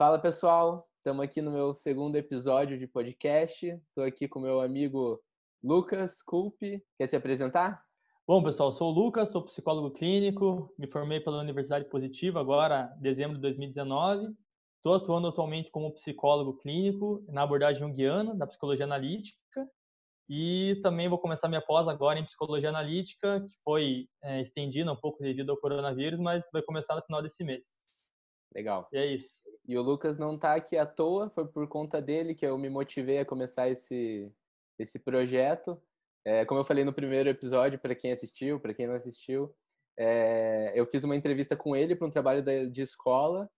Fala pessoal, estamos aqui no meu segundo episódio de podcast. Estou aqui com meu amigo Lucas Culpe. Quer se apresentar? Bom, pessoal, sou o Lucas, sou psicólogo clínico, me formei pela Universidade Positiva agora, em dezembro de 2019. Estou atuando atualmente como psicólogo clínico na abordagem junguiana, da psicologia analítica, e também vou começar minha pós agora em psicologia analítica, que foi é, estendida um pouco devido ao coronavírus, mas vai começar no final desse mês. Legal. E é isso. E o Lucas não está aqui à toa, foi por conta dele que eu me motivei a começar esse, esse projeto. É, como eu falei no primeiro episódio, para quem assistiu, para quem não assistiu, é, eu fiz uma entrevista com ele para um trabalho de escola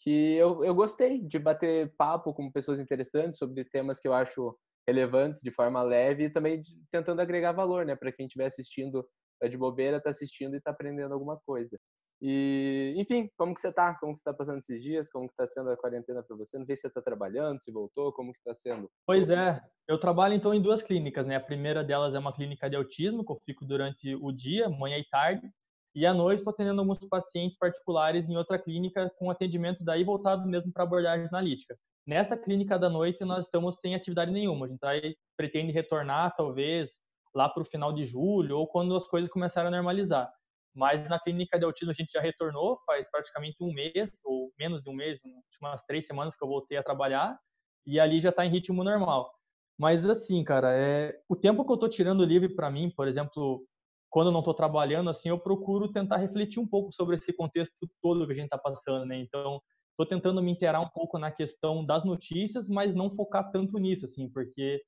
que eu, eu gostei de bater papo com pessoas interessantes sobre temas que eu acho relevantes de forma leve e também de, tentando agregar valor, né, para quem estiver assistindo é de bobeira, está assistindo e está aprendendo alguma coisa. E, enfim, como que você tá? Como que você tá passando esses dias? Como que tá sendo a quarentena para você? Não sei se você tá trabalhando, se voltou, como que tá sendo? Pois é, eu trabalho então em duas clínicas, né? A primeira delas é uma clínica de autismo, que eu fico durante o dia, manhã e tarde, e à noite estou atendendo alguns pacientes particulares em outra clínica com atendimento daí voltado mesmo para abordagem analítica. Nessa clínica da noite nós estamos sem atividade nenhuma, a gente aí pretende retornar talvez lá para o final de julho ou quando as coisas começarem a normalizar. Mas na clínica de autismo a gente já retornou, faz praticamente um mês, ou menos de um mês, umas três semanas que eu voltei a trabalhar, e ali já está em ritmo normal. Mas assim, cara, é o tempo que eu estou tirando livre para mim, por exemplo, quando eu não estou trabalhando, assim, eu procuro tentar refletir um pouco sobre esse contexto todo que a gente está passando, né? Então, estou tentando me inteirar um pouco na questão das notícias, mas não focar tanto nisso, assim, porque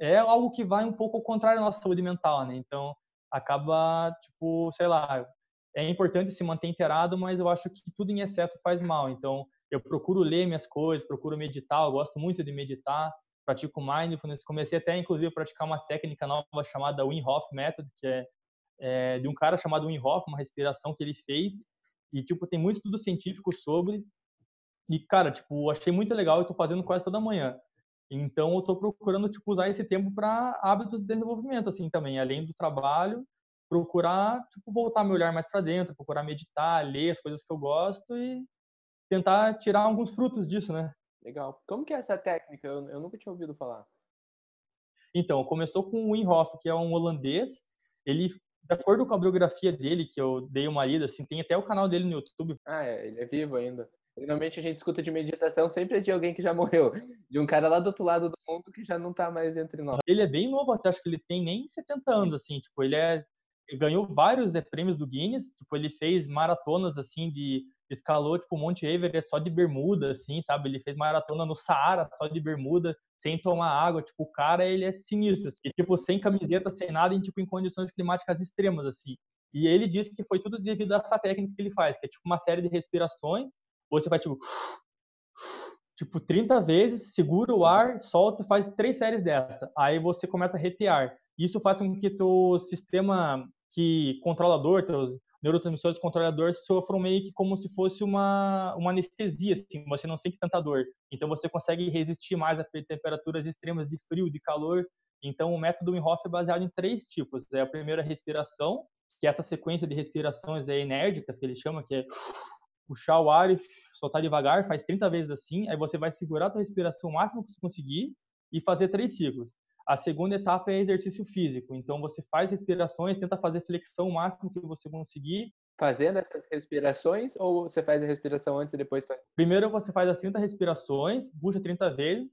é algo que vai um pouco ao contrário da nossa saúde mental, né? Então, acaba, tipo, sei lá, é importante se manter inteirado, mas eu acho que tudo em excesso faz mal. Então, eu procuro ler minhas coisas, procuro meditar, eu gosto muito de meditar, pratico mindfulness. Comecei até, inclusive, a praticar uma técnica nova chamada Wim Hof Method, que é, é de um cara chamado Wim Hof, uma respiração que ele fez. E, tipo, tem muito estudo científico sobre. E, cara, tipo, achei muito legal e tô fazendo quase toda manhã. Então, eu estou procurando tipo, usar esse tempo para hábitos de desenvolvimento, assim, também, além do trabalho, procurar tipo, voltar a me olhar mais para dentro, procurar meditar, ler as coisas que eu gosto e tentar tirar alguns frutos disso, né? Legal. Como que é essa técnica? Eu, eu nunca tinha ouvido falar. Então, começou com o Wim Hof, que é um holandês. Ele, de acordo com a biografia dele, que eu dei uma lida, assim, tem até o canal dele no YouTube. Ah, é, ele é vivo ainda. Normalmente a gente escuta de meditação sempre de alguém que já morreu, de um cara lá do outro lado do mundo que já não tá mais entre nós. Ele é bem novo, até acho que ele tem nem 70 anos, assim, tipo, ele é ele ganhou vários é, prêmios do Guinness, tipo, ele fez maratonas, assim, de, escalou, tipo, Monte Everest só de bermuda, assim, sabe, ele fez maratona no Saara só de bermuda, sem tomar água, tipo, o cara, ele é sinistro, assim, tipo, sem camiseta, sem nada, em, tipo, em condições climáticas extremas, assim, e ele disse que foi tudo devido a essa técnica que ele faz, que é, tipo, uma série de respirações, você faz tipo tipo 30 vezes, segura o ar, solta, faz três séries dessa. Aí você começa a retear. Isso faz com que teu sistema que controlador, teus neurotransmissores controladores sofram meio que como se fosse uma, uma anestesia, assim, você não sente tanta dor. Então você consegue resistir mais a temperaturas extremas de frio, de calor. Então o método Wim Hof é baseado em três tipos. É a primeira respiração, que é essa sequência de respirações é enérgicas que ele chama, que é puxar o ar e soltar devagar, faz 30 vezes assim, aí você vai segurar a tua respiração o máximo que você conseguir e fazer três ciclos. A segunda etapa é exercício físico, então você faz respirações, tenta fazer flexão o máximo que você conseguir. Fazendo essas respirações ou você faz a respiração antes e depois faz? Primeiro você faz as 30 respirações, puxa 30 vezes,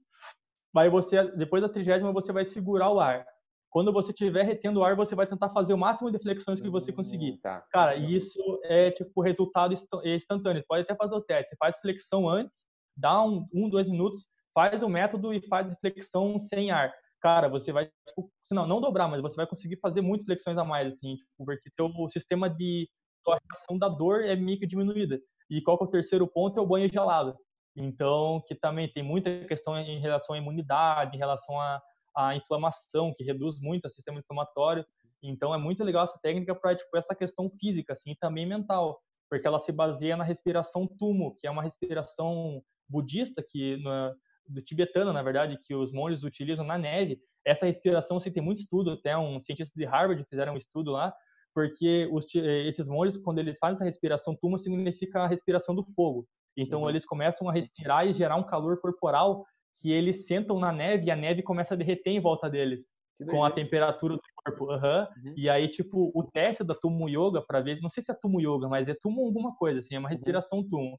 aí você, depois da trigésima você vai segurar o ar. Quando você estiver retendo o ar, você vai tentar fazer o máximo de flexões que você conseguir. Hum, tá. Cara, isso é tipo resultado instantâneo. Você pode até fazer o teste. Você faz flexão antes, dá um, um dois minutos, faz o método e faz flexão sem ar. Cara, você vai, tipo, não, não dobrar, mas você vai conseguir fazer muitas flexões a mais, assim, tipo, porque teu sistema de tua reação da dor é meio que diminuída. E qual que é o terceiro ponto? É o banho gelado. Então, que também tem muita questão em relação à imunidade, em relação a a inflamação, que reduz muito o sistema inflamatório. Então é muito legal essa técnica para tipo essa questão física assim, e também mental, porque ela se baseia na respiração tumo, que é uma respiração budista que no, do tibetano, na verdade, que os monges utilizam na neve. Essa respiração, se tem muito estudo, até um cientista de Harvard fizeram um estudo lá, porque os, esses monges, quando eles fazem essa respiração tumo, significa a respiração do fogo. Então uhum. eles começam a respirar e gerar um calor corporal que eles sentam na neve e a neve começa a derreter em volta deles com a temperatura do corpo. Uhum. Uhum. E aí, tipo, o teste da Tumo Yoga, para ver, não sei se é Tumo Yoga, mas é Tumo alguma coisa, assim, é uma uhum. respiração uhum. Tumo.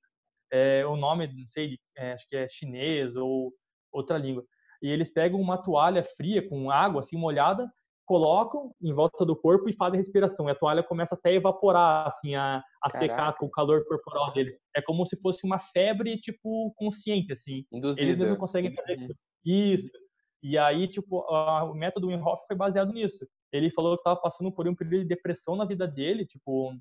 É, o nome, não sei, é, acho que é chinês ou outra língua. E eles pegam uma toalha fria com água, assim, molhada, colocam em volta do corpo e fazem respiração. E a toalha começa até a evaporar, assim, a, a secar com o calor corporal deles. É como se fosse uma febre, tipo, consciente, assim. Induzida. Eles não conseguem fazer uhum. isso. E aí, tipo, a, o método Wim Hof foi baseado nisso. Ele falou que estava passando por um período de depressão na vida dele, tipo,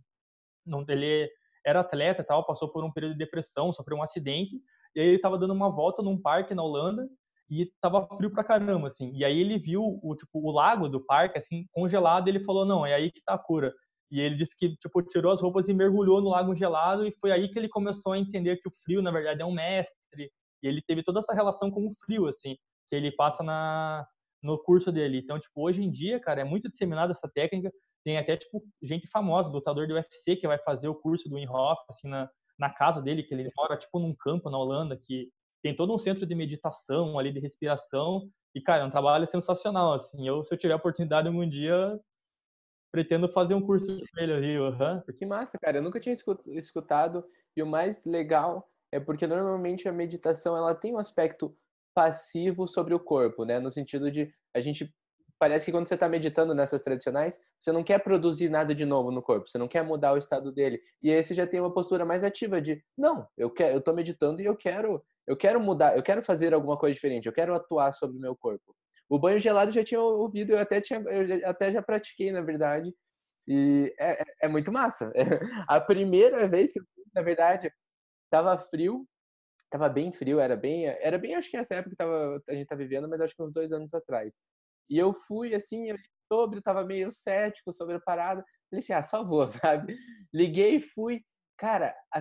não, ele era atleta e tal, passou por um período de depressão, sofreu um acidente, e aí ele estava dando uma volta num parque na Holanda, e tava frio pra caramba, assim. E aí ele viu o, tipo, o lago do parque, assim, congelado, e ele falou, não, é aí que tá a cura. E ele disse que, tipo, tirou as roupas e mergulhou no lago gelado, e foi aí que ele começou a entender que o frio, na verdade, é um mestre. E ele teve toda essa relação com o frio, assim, que ele passa na, no curso dele. Então, tipo, hoje em dia, cara, é muito disseminada essa técnica. Tem até, tipo, gente famosa, lutador do UFC, que vai fazer o curso do Wim Hof, assim, na, na casa dele, que ele mora, tipo, num campo na Holanda, que tem todo um centro de meditação ali, de respiração. E, cara, é um trabalho sensacional, assim. Eu, se eu tiver a oportunidade algum dia, pretendo fazer um curso com ele. Uhum. Que massa, cara. Eu nunca tinha escutado. E o mais legal é porque normalmente a meditação ela tem um aspecto passivo sobre o corpo, né? No sentido de a gente parece que quando você está meditando nessas tradicionais, você não quer produzir nada de novo no corpo, você não quer mudar o estado dele. E esse já tem uma postura mais ativa de, não, eu quero, eu tô meditando e eu quero, eu quero mudar, eu quero fazer alguma coisa diferente, eu quero atuar sobre o meu corpo. O banho gelado eu já tinha ouvido, eu até tinha, eu já, até já pratiquei, na verdade. E é, é, é muito massa. a primeira vez que eu fui, na verdade, tava frio, tava bem frio, era bem, era bem, acho que essa época que tava, a gente tá vivendo, mas acho que uns dois anos atrás. E eu fui, assim, eu sobre, tava meio cético sobre a parada. Falei assim, ah, só vou, sabe? Liguei e fui. Cara, a,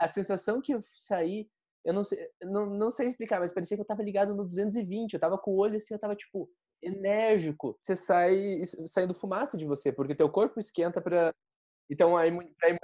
a sensação que eu saí, eu não sei, não, não sei explicar, mas parecia que eu tava ligado no 220. Eu tava com o olho assim, eu tava tipo enérgico. Você sai saindo fumaça de você, porque teu corpo esquenta para então a imunidade.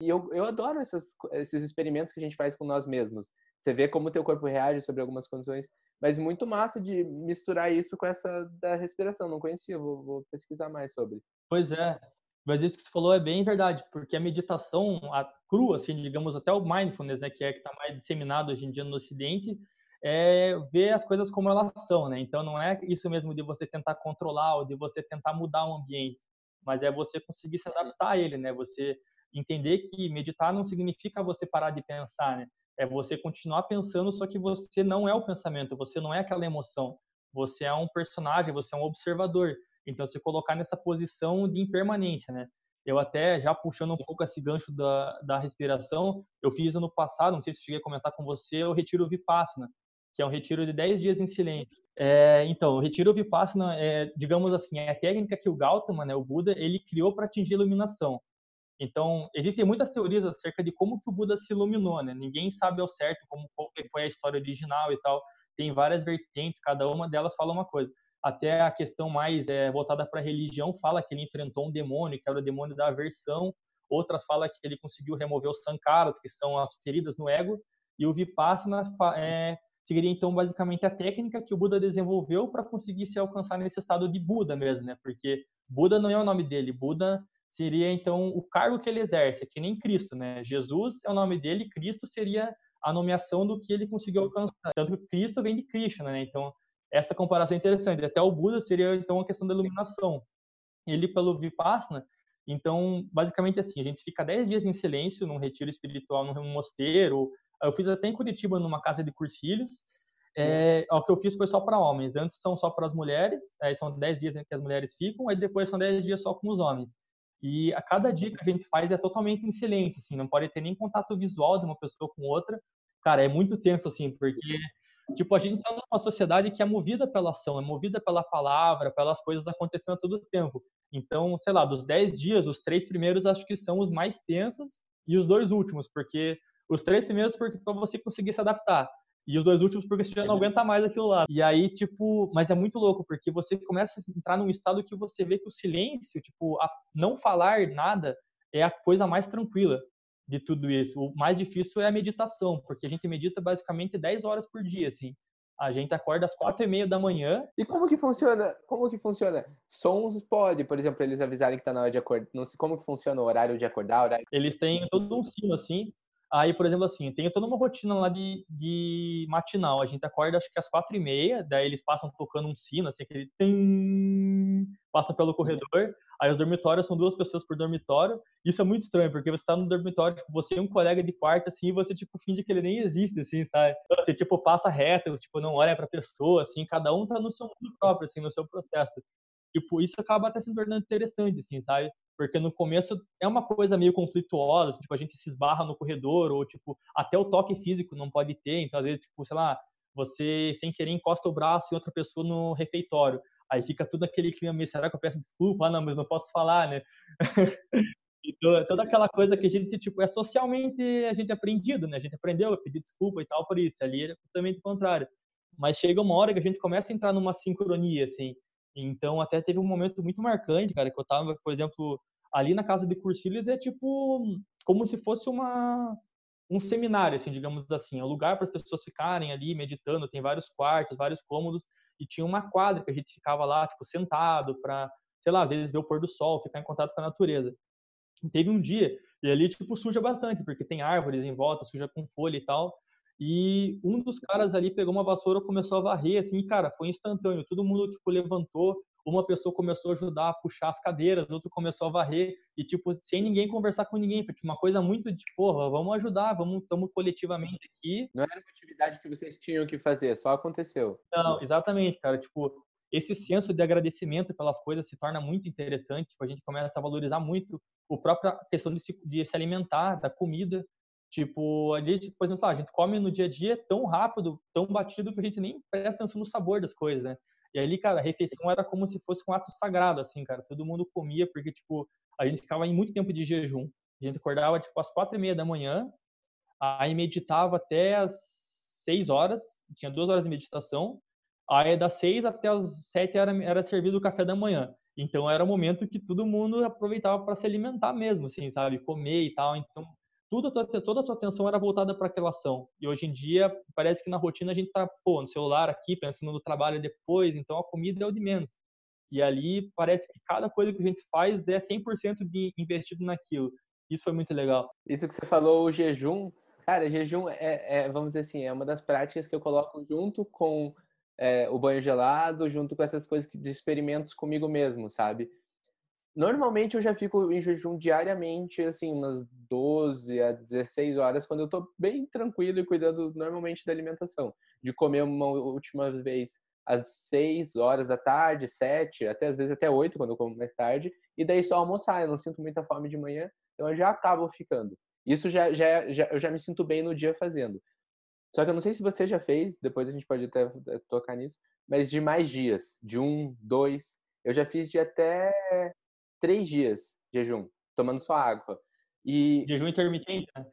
E eu, eu adoro essas, esses experimentos que a gente faz com nós mesmos. Você vê como teu corpo reage sobre algumas condições mas muito massa de misturar isso com essa da respiração. Não conhecia, vou, vou pesquisar mais sobre. Pois é, mas isso que você falou é bem verdade, porque a meditação a crua, assim, digamos, até o mindfulness, né, que é que está mais disseminado hoje em dia no Ocidente, é ver as coisas como elas são, né? Então não é isso mesmo de você tentar controlar ou de você tentar mudar o ambiente, mas é você conseguir se adaptar a ele, né? Você entender que meditar não significa você parar de pensar, né? É você continuar pensando, só que você não é o pensamento, você não é aquela emoção. Você é um personagem, você é um observador. Então, se colocar nessa posição de impermanência, né? Eu até, já puxando um pouco esse gancho da, da respiração, eu fiz ano passado, não sei se cheguei a comentar com você, o Retiro Vipassana, que é um retiro de 10 dias em silêncio. É, então, o Retiro Vipassana, é, digamos assim, é a técnica que o Gautama, né, o Buda, ele criou para atingir a iluminação. Então, existem muitas teorias acerca de como que o Buda se iluminou, né? Ninguém sabe ao certo como foi a história original e tal. Tem várias vertentes, cada uma delas fala uma coisa. Até a questão mais é, voltada para a religião fala que ele enfrentou um demônio, que era o demônio da aversão. Outras falam que ele conseguiu remover os sankaras, que são as feridas no ego. E o Vipassana é, seguiria, então, basicamente a técnica que o Buda desenvolveu para conseguir se alcançar nesse estado de Buda mesmo, né? Porque Buda não é o nome dele. Buda seria então o cargo que ele exerce, que nem Cristo, né? Jesus é o nome dele, Cristo seria a nomeação do que ele conseguiu alcançar. Tanto que Cristo vem de Krishna, né? Então, essa comparação é interessante. Até o Buda seria então a questão da iluminação. Ele pelo Vipassana, então, basicamente assim, a gente fica 10 dias em silêncio num retiro espiritual num mosteiro. Eu fiz até em Curitiba numa casa de cursilhos. É, o que eu fiz foi só para homens. Antes são só para as mulheres, aí são 10 dias que as mulheres ficam, aí depois são 10 dias só com os homens. E a cada dia que a gente faz é totalmente em silêncio, assim, não pode ter nem contato visual de uma pessoa com outra. Cara, é muito tenso, assim, porque, tipo, a gente está numa sociedade que é movida pela ação, é movida pela palavra, pelas coisas acontecendo a todo tempo. Então, sei lá, dos dez dias, os três primeiros acho que são os mais tensos e os dois últimos, porque os três primeiros porque para você conseguir se adaptar. E os dois últimos porque você já não aguenta mais aquilo lá. E aí, tipo, mas é muito louco, porque você começa a entrar num estado que você vê que o silêncio, tipo, não falar nada é a coisa mais tranquila. De tudo isso. O mais difícil é a meditação, porque a gente medita basicamente 10 horas por dia, assim. A gente acorda às quatro e meia da manhã. E como que funciona? Como que funciona? Sons pode, por exemplo, eles avisarem que tá na hora de acordar. Não sei como que funciona o horário de acordar, horário... Eles têm todo um sino assim. Aí, por exemplo, assim, tem toda uma rotina lá de, de matinal. A gente acorda acho que às quatro e meia, daí eles passam tocando um sino, assim, aquele tim, passam pelo corredor. Aí os dormitórios são duas pessoas por dormitório. Isso é muito estranho, porque você tá no dormitório, tipo, você e um colega de quarto, assim, e você, tipo, finge que ele nem existe, assim, sabe? Você, tipo, passa reto, tipo, não olha pra pessoa, assim, cada um tá no seu mundo próprio, assim, no seu processo. Tipo, isso acaba até se tornando interessante, assim, sabe? Porque no começo é uma coisa meio conflituosa, assim, tipo, a gente se esbarra no corredor, ou, tipo, até o toque físico não pode ter, então, às vezes, tipo, sei lá, você, sem querer, encosta o braço em outra pessoa no refeitório. Aí fica tudo aquele clima meio, será que eu peço desculpa? Ah, não, mas não posso falar, né? então, toda aquela coisa que a gente, tipo, é socialmente a gente é aprendido, né? A gente aprendeu a pedir desculpa e tal por isso. Ali é totalmente o contrário. Mas chega uma hora que a gente começa a entrar numa sincronia, assim. Então, até teve um momento muito marcante, cara, que eu tava, por exemplo, ali na casa de Cursilhas é tipo como se fosse uma um seminário, assim, digamos assim, é um lugar para as pessoas ficarem ali meditando, tem vários quartos, vários cômodos e tinha uma quadra que a gente ficava lá, tipo, sentado para, sei lá, às vezes ver o pôr do sol, ficar em contato com a natureza. E teve um dia, e ali, tipo, suja bastante, porque tem árvores em volta, suja com folha e tal. E um dos caras ali pegou uma vassoura, começou a varrer, assim, e, cara, foi instantâneo. Todo mundo, tipo, levantou, uma pessoa começou a ajudar a puxar as cadeiras, outro começou a varrer, e, tipo, sem ninguém conversar com ninguém. Tipo, uma coisa muito de, porra, vamos ajudar, vamos, estamos coletivamente aqui. Não era uma atividade que vocês tinham que fazer, só aconteceu. Não, exatamente, cara. Tipo, esse senso de agradecimento pelas coisas se torna muito interessante. Tipo, a gente começa a valorizar muito a própria questão de se, de se alimentar, da comida. Tipo, a gente, por exemplo, a gente come no dia a dia tão rápido, tão batido, que a gente nem presta atenção no sabor das coisas, né? E ali, cara, a refeição era como se fosse um ato sagrado, assim, cara. Todo mundo comia, porque, tipo, a gente ficava em muito tempo de jejum. A gente acordava, tipo, às quatro e meia da manhã, aí meditava até às seis horas, tinha duas horas de meditação, aí das seis até as sete era, era servido o café da manhã. Então era o momento que todo mundo aproveitava para se alimentar mesmo, assim, sabe? Comer e tal. Então tudo, toda a sua atenção era voltada para aquela ação. E hoje em dia, parece que na rotina a gente tá, pô, no celular aqui, pensando no trabalho depois, então a comida é o de menos. E ali parece que cada coisa que a gente faz é 100% de investido naquilo. Isso foi muito legal. Isso que você falou, o jejum, cara, jejum é, é vamos dizer assim, é uma das práticas que eu coloco junto com é, o banho gelado, junto com essas coisas de experimentos comigo mesmo, sabe? Normalmente eu já fico em jejum diariamente, assim, umas 12 a 16 horas, quando eu tô bem tranquilo e cuidando normalmente da alimentação. De comer uma última vez às 6 horas da tarde, 7, até às vezes até 8 quando eu como mais tarde, e daí só almoçar. Eu não sinto muita fome de manhã, então eu já acabo ficando. Isso já, já, já eu já me sinto bem no dia fazendo. Só que eu não sei se você já fez, depois a gente pode até eh, tocar nisso, mas de mais dias, de um, dois. Eu já fiz de até três dias de jejum, tomando só água. E jejum intermitente, né?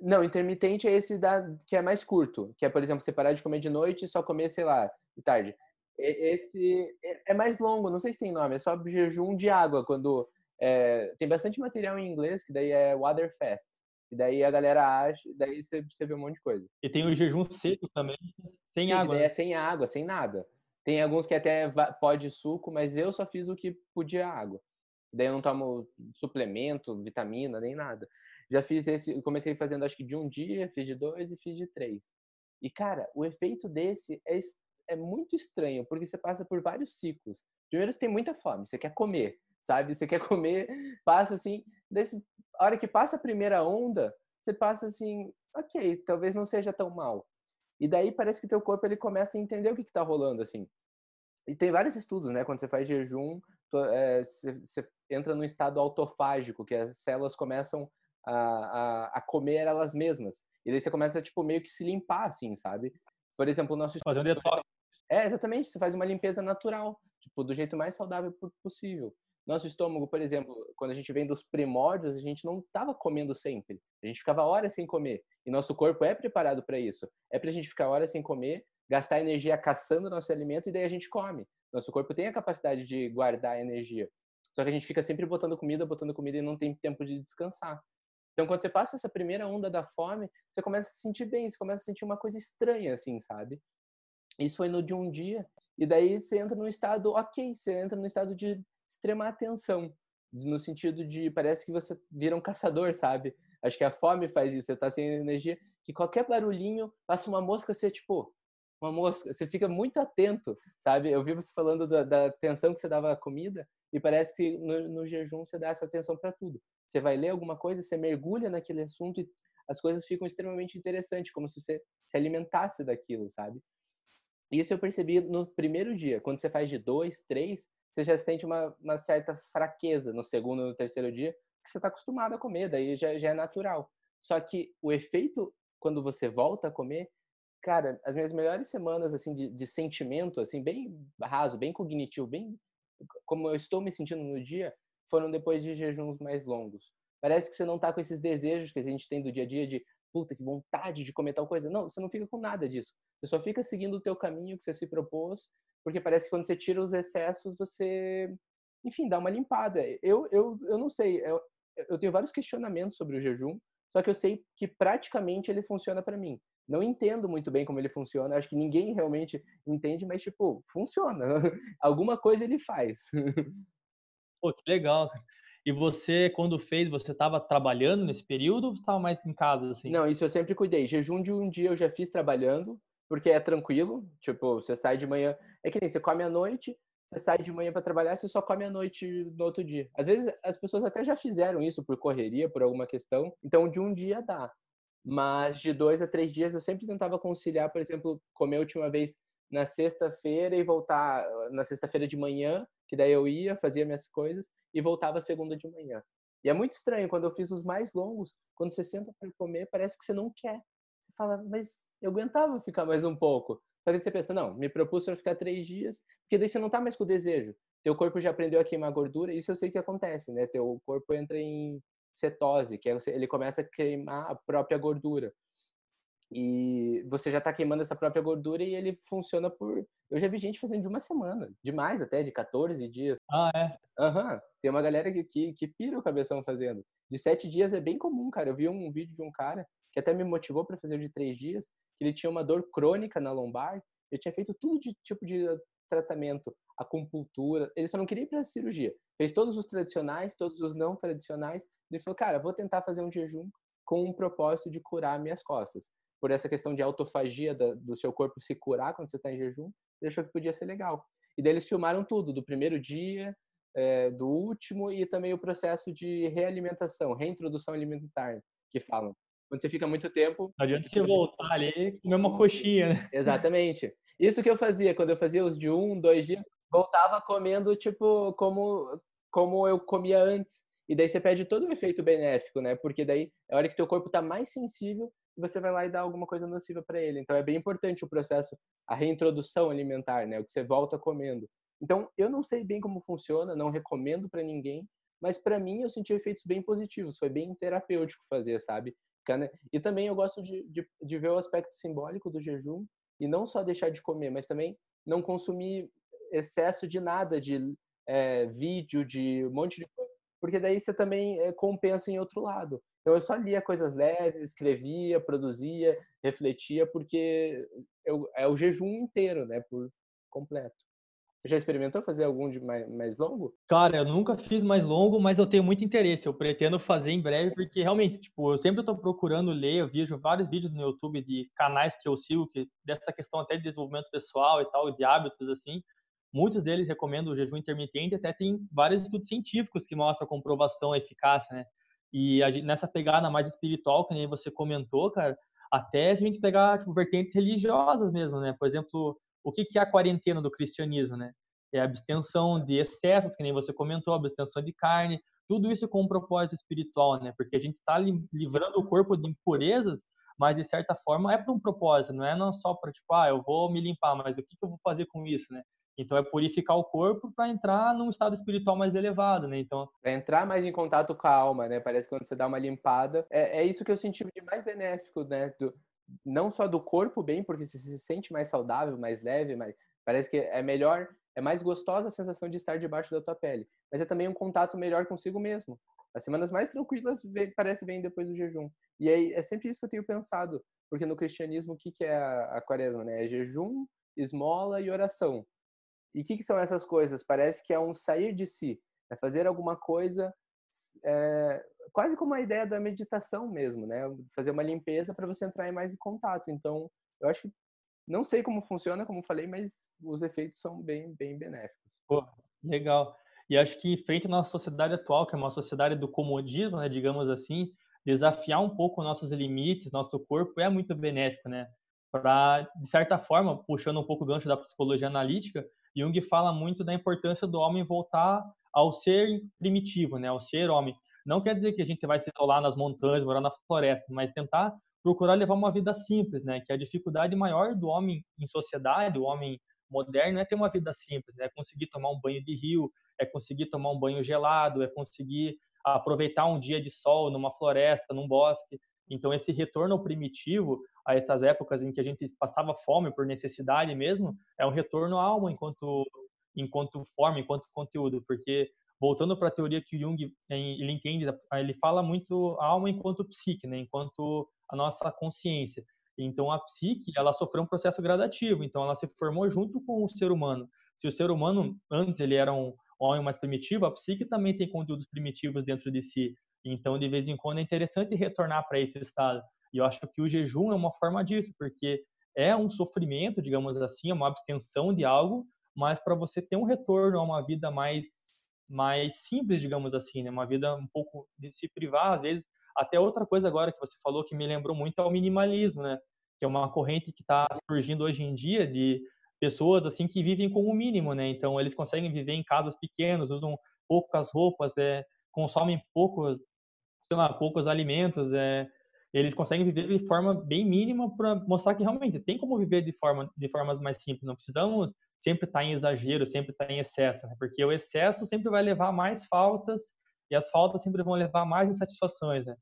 Não, intermitente é esse da, que é mais curto, que é, por exemplo, você parar de comer de noite e só comer, sei lá, de tarde. Esse é, é mais longo, não sei se tem nome, é só jejum de água, quando é, tem bastante material em inglês, que daí é water fast. E daí a galera acha, daí você, você vê um monte de coisa. E tem o jejum seco também, sem Sim, água. Né? é sem água, sem nada. Tem alguns que até pode suco, mas eu só fiz o que podia água. Daí eu não tomo suplemento, vitamina, nem nada. Já fiz esse, comecei fazendo acho que de um dia, fiz de dois e fiz de três. E cara, o efeito desse é, é muito estranho, porque você passa por vários ciclos. Primeiro você tem muita fome, você quer comer, sabe? Você quer comer, passa assim, desse, a hora que passa a primeira onda, você passa assim, ok, talvez não seja tão mal. E daí parece que teu corpo ele começa a entender o que está rolando assim. E tem vários estudos, né? Quando você faz jejum, é, você entra no estado autofágico, que as células começam a, a, a, comer elas mesmas. E daí você começa, tipo, meio que se limpar, assim, sabe? Por exemplo, o nosso... Fazer um detox. É, exatamente. Você faz uma limpeza natural, tipo, do jeito mais saudável possível. Nosso estômago, por exemplo, quando a gente vem dos primórdios, a gente não estava comendo sempre. A gente ficava horas sem comer. E nosso corpo é preparado para isso. É para a gente ficar horas sem comer, gastar energia caçando nosso alimento e daí a gente come. Nosso corpo tem a capacidade de guardar energia. Só que a gente fica sempre botando comida, botando comida e não tem tempo de descansar. Então, quando você passa essa primeira onda da fome, você começa a se sentir bem, você começa a sentir uma coisa estranha, assim, sabe? Isso foi no de um dia. E daí você entra num estado ok, você entra num estado de extrema atenção. No sentido de, parece que você vira um caçador, sabe? Acho que a fome faz isso, você tá sem energia, que qualquer barulhinho, passa uma mosca, você, tipo, uma mosca, você fica muito atento, sabe? Eu vi você falando da, da atenção que você dava à comida, e parece que no, no jejum você dá essa atenção para tudo. Você vai ler alguma coisa, você mergulha naquele assunto e as coisas ficam extremamente interessantes, como se você se alimentasse daquilo, sabe? Isso eu percebi no primeiro dia. Quando você faz de dois, três, você já sente uma, uma certa fraqueza no segundo, no terceiro dia, que você está acostumado a comer, daí já, já é natural. Só que o efeito quando você volta a comer, cara, as minhas melhores semanas assim de, de sentimento, assim bem raso, bem cognitivo, bem como eu estou me sentindo no dia, foram depois de jejuns mais longos. Parece que você não está com esses desejos que a gente tem do dia a dia de puta, que vontade de comer tal coisa. Não, você não fica com nada disso. Você só fica seguindo o teu caminho que você se propôs, porque parece que quando você tira os excessos, você, enfim, dá uma limpada. Eu, eu, eu não sei, eu, eu tenho vários questionamentos sobre o jejum, só que eu sei que praticamente ele funciona para mim. Não entendo muito bem como ele funciona, acho que ninguém realmente entende, mas, tipo, funciona. Alguma coisa ele faz. Pô, que legal, cara. E você, quando fez, você estava trabalhando nesse período ou estava mais em casa, assim? Não, isso eu sempre cuidei. Jejum de um dia eu já fiz trabalhando, porque é tranquilo. Tipo, você sai de manhã. É que nem você come à noite, você sai de manhã para trabalhar, você só come à noite no outro dia. Às vezes as pessoas até já fizeram isso por correria, por alguma questão. Então, de um dia dá. Mas de dois a três dias eu sempre tentava conciliar, por exemplo, comer a última vez na sexta-feira e voltar na sexta-feira de manhã, que daí eu ia, fazia minhas coisas e voltava segunda de manhã. E é muito estranho, quando eu fiz os mais longos, quando você senta para comer, parece que você não quer. Você fala, mas eu aguentava ficar mais um pouco. Só que você pensa, não, me propus para ficar três dias, porque daí você não tá mais com o desejo. Teu corpo já aprendeu a queimar gordura, isso eu sei que acontece, né? Teu corpo entra em cetose, que é, ele começa a queimar a própria gordura e você já está queimando essa própria gordura e ele funciona por. Eu já vi gente fazendo de uma semana, demais até, de 14 dias. Ah, é? Aham. Uhum. Tem uma galera que, que, que pira o cabeção fazendo. De sete dias é bem comum, cara. Eu vi um vídeo de um cara que até me motivou para fazer de três dias, que ele tinha uma dor crônica na lombar. Ele tinha feito tudo de tipo de tratamento, acupuntura. Ele só não queria ir para cirurgia. Fez todos os tradicionais, todos os não tradicionais. Ele falou, cara, vou tentar fazer um jejum com um propósito de curar minhas costas por essa questão de autofagia da, do seu corpo se curar quando você está em jejum, ele achou que podia ser legal. E daí eles filmaram tudo, do primeiro dia, é, do último e também o processo de realimentação, reintrodução alimentar, que falam. Quando você fica muito tempo. Não adianta você voltar ali e comer uma coxinha, né? Exatamente. Isso que eu fazia, quando eu fazia os de um, dois dias, voltava comendo, tipo, como, como eu comia antes. E daí você perde todo o efeito benéfico, né? Porque daí é a hora que teu corpo está mais sensível e você vai lá e dá alguma coisa nociva para ele. Então é bem importante o processo, a reintrodução alimentar, né? O que você volta comendo. Então eu não sei bem como funciona, não recomendo para ninguém, mas para mim eu senti efeitos bem positivos. Foi bem terapêutico fazer, sabe? E também eu gosto de, de, de ver o aspecto simbólico do jejum e não só deixar de comer, mas também não consumir excesso de nada, de é, vídeo, de um monte de coisa, porque daí você também é, compensa em outro lado. Então eu só lia coisas leves, escrevia, produzia, refletia, porque eu, é o jejum inteiro, né, por completo. Você já experimentou fazer algum de mais, mais longo? Cara, eu nunca fiz mais longo, mas eu tenho muito interesse. Eu pretendo fazer em breve, porque realmente, tipo, eu sempre estou procurando ler, eu vejo vários vídeos no YouTube de canais que eu sigo, que dessa questão até de desenvolvimento pessoal e tal, de hábitos, assim. Muitos deles recomendam o jejum intermitente, até tem vários estudos científicos que mostram a comprovação eficácia, né? E a, nessa pegada mais espiritual, que nem você comentou, cara, até a gente pegar tipo, vertentes religiosas mesmo, né? Por exemplo, o que, que é a quarentena do cristianismo, né? É a abstenção de excessos, que nem você comentou, abstenção de carne, tudo isso com um propósito espiritual, né? Porque a gente está livrando o corpo de impurezas, mas de certa forma é para um propósito, não é não só para tipo, ah, eu vou me limpar, mas o que, que eu vou fazer com isso, né? Então é purificar o corpo para entrar num estado espiritual mais elevado, né? Então para entrar mais em contato com a alma, né? Parece que quando você dá uma limpada, é, é isso que eu senti de mais benéfico, né? Do, não só do corpo bem, porque você se sente mais saudável, mais leve, mas parece que é melhor, é mais gostosa a sensação de estar debaixo da tua pele, mas é também um contato melhor consigo mesmo. As semanas mais tranquilas vem, parece bem depois do jejum. E aí é sempre isso que eu tenho pensado, porque no cristianismo o que, que é a, a quaresma, né? É jejum, esmola e oração. E o que, que são essas coisas? Parece que é um sair de si, é fazer alguma coisa é, quase como a ideia da meditação mesmo, né? Fazer uma limpeza para você entrar em mais em contato. Então, eu acho que não sei como funciona, como falei, mas os efeitos são bem, bem benéficos. Pô, legal. E acho que frente à nossa sociedade atual, que é uma sociedade do comodismo, né, digamos assim, desafiar um pouco nossos limites, nosso corpo é muito benéfico, né? Para, de certa forma, puxando um pouco o gancho da psicologia analítica, Jung fala muito da importância do homem voltar ao ser primitivo, né, ao ser homem. Não quer dizer que a gente vai se isolar nas montanhas, morar na floresta, mas tentar procurar levar uma vida simples, né? Que a dificuldade maior do homem em sociedade, o homem moderno, é ter uma vida simples, né? É conseguir tomar um banho de rio, é conseguir tomar um banho gelado, é conseguir aproveitar um dia de sol numa floresta, num bosque. Então, esse retorno ao primitivo, a essas épocas em que a gente passava fome por necessidade mesmo, é um retorno à alma enquanto, enquanto forma, enquanto conteúdo, porque voltando para a teoria que Jung ele entende, ele fala muito a alma enquanto psique, né, enquanto a nossa consciência. Então a psique, ela sofreu um processo gradativo, então ela se formou junto com o ser humano. Se o ser humano antes ele era um homem mais primitivo, a psique também tem conteúdos primitivos dentro de si. Então de vez em quando é interessante retornar para esse estado. E eu acho que o jejum é uma forma disso, porque é um sofrimento, digamos assim, é uma abstenção de algo, mas para você ter um retorno a uma vida mais mais simples, digamos assim, né? Uma vida um pouco de se privar, às vezes. Até outra coisa agora que você falou que me lembrou muito é o minimalismo, né? Que é uma corrente que está surgindo hoje em dia de pessoas assim que vivem com o mínimo, né? Então eles conseguem viver em casas pequenas, usam poucas roupas, é, consomem pouco, sei lá, poucos alimentos, é, eles conseguem viver de forma bem mínima para mostrar que realmente tem como viver de forma de formas mais simples. Não precisamos sempre estar tá em exagero, sempre estar tá em excesso, né? porque o excesso sempre vai levar a mais faltas e as faltas sempre vão levar a mais insatisfações, né?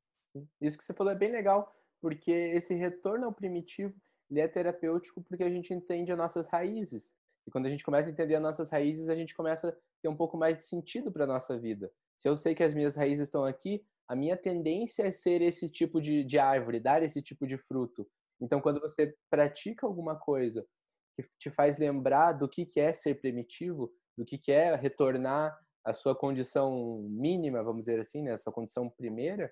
Isso que você falou é bem legal, porque esse retorno ao primitivo ele é terapêutico porque a gente entende as nossas raízes. E quando a gente começa a entender as nossas raízes, a gente começa a ter um pouco mais de sentido para a nossa vida. Se eu sei que as minhas raízes estão aqui, a minha tendência é ser esse tipo de, de árvore, dar esse tipo de fruto. Então, quando você pratica alguma coisa que te faz lembrar do que, que é ser primitivo, do que, que é retornar à sua condição mínima, vamos dizer assim, né, a sua condição primeira,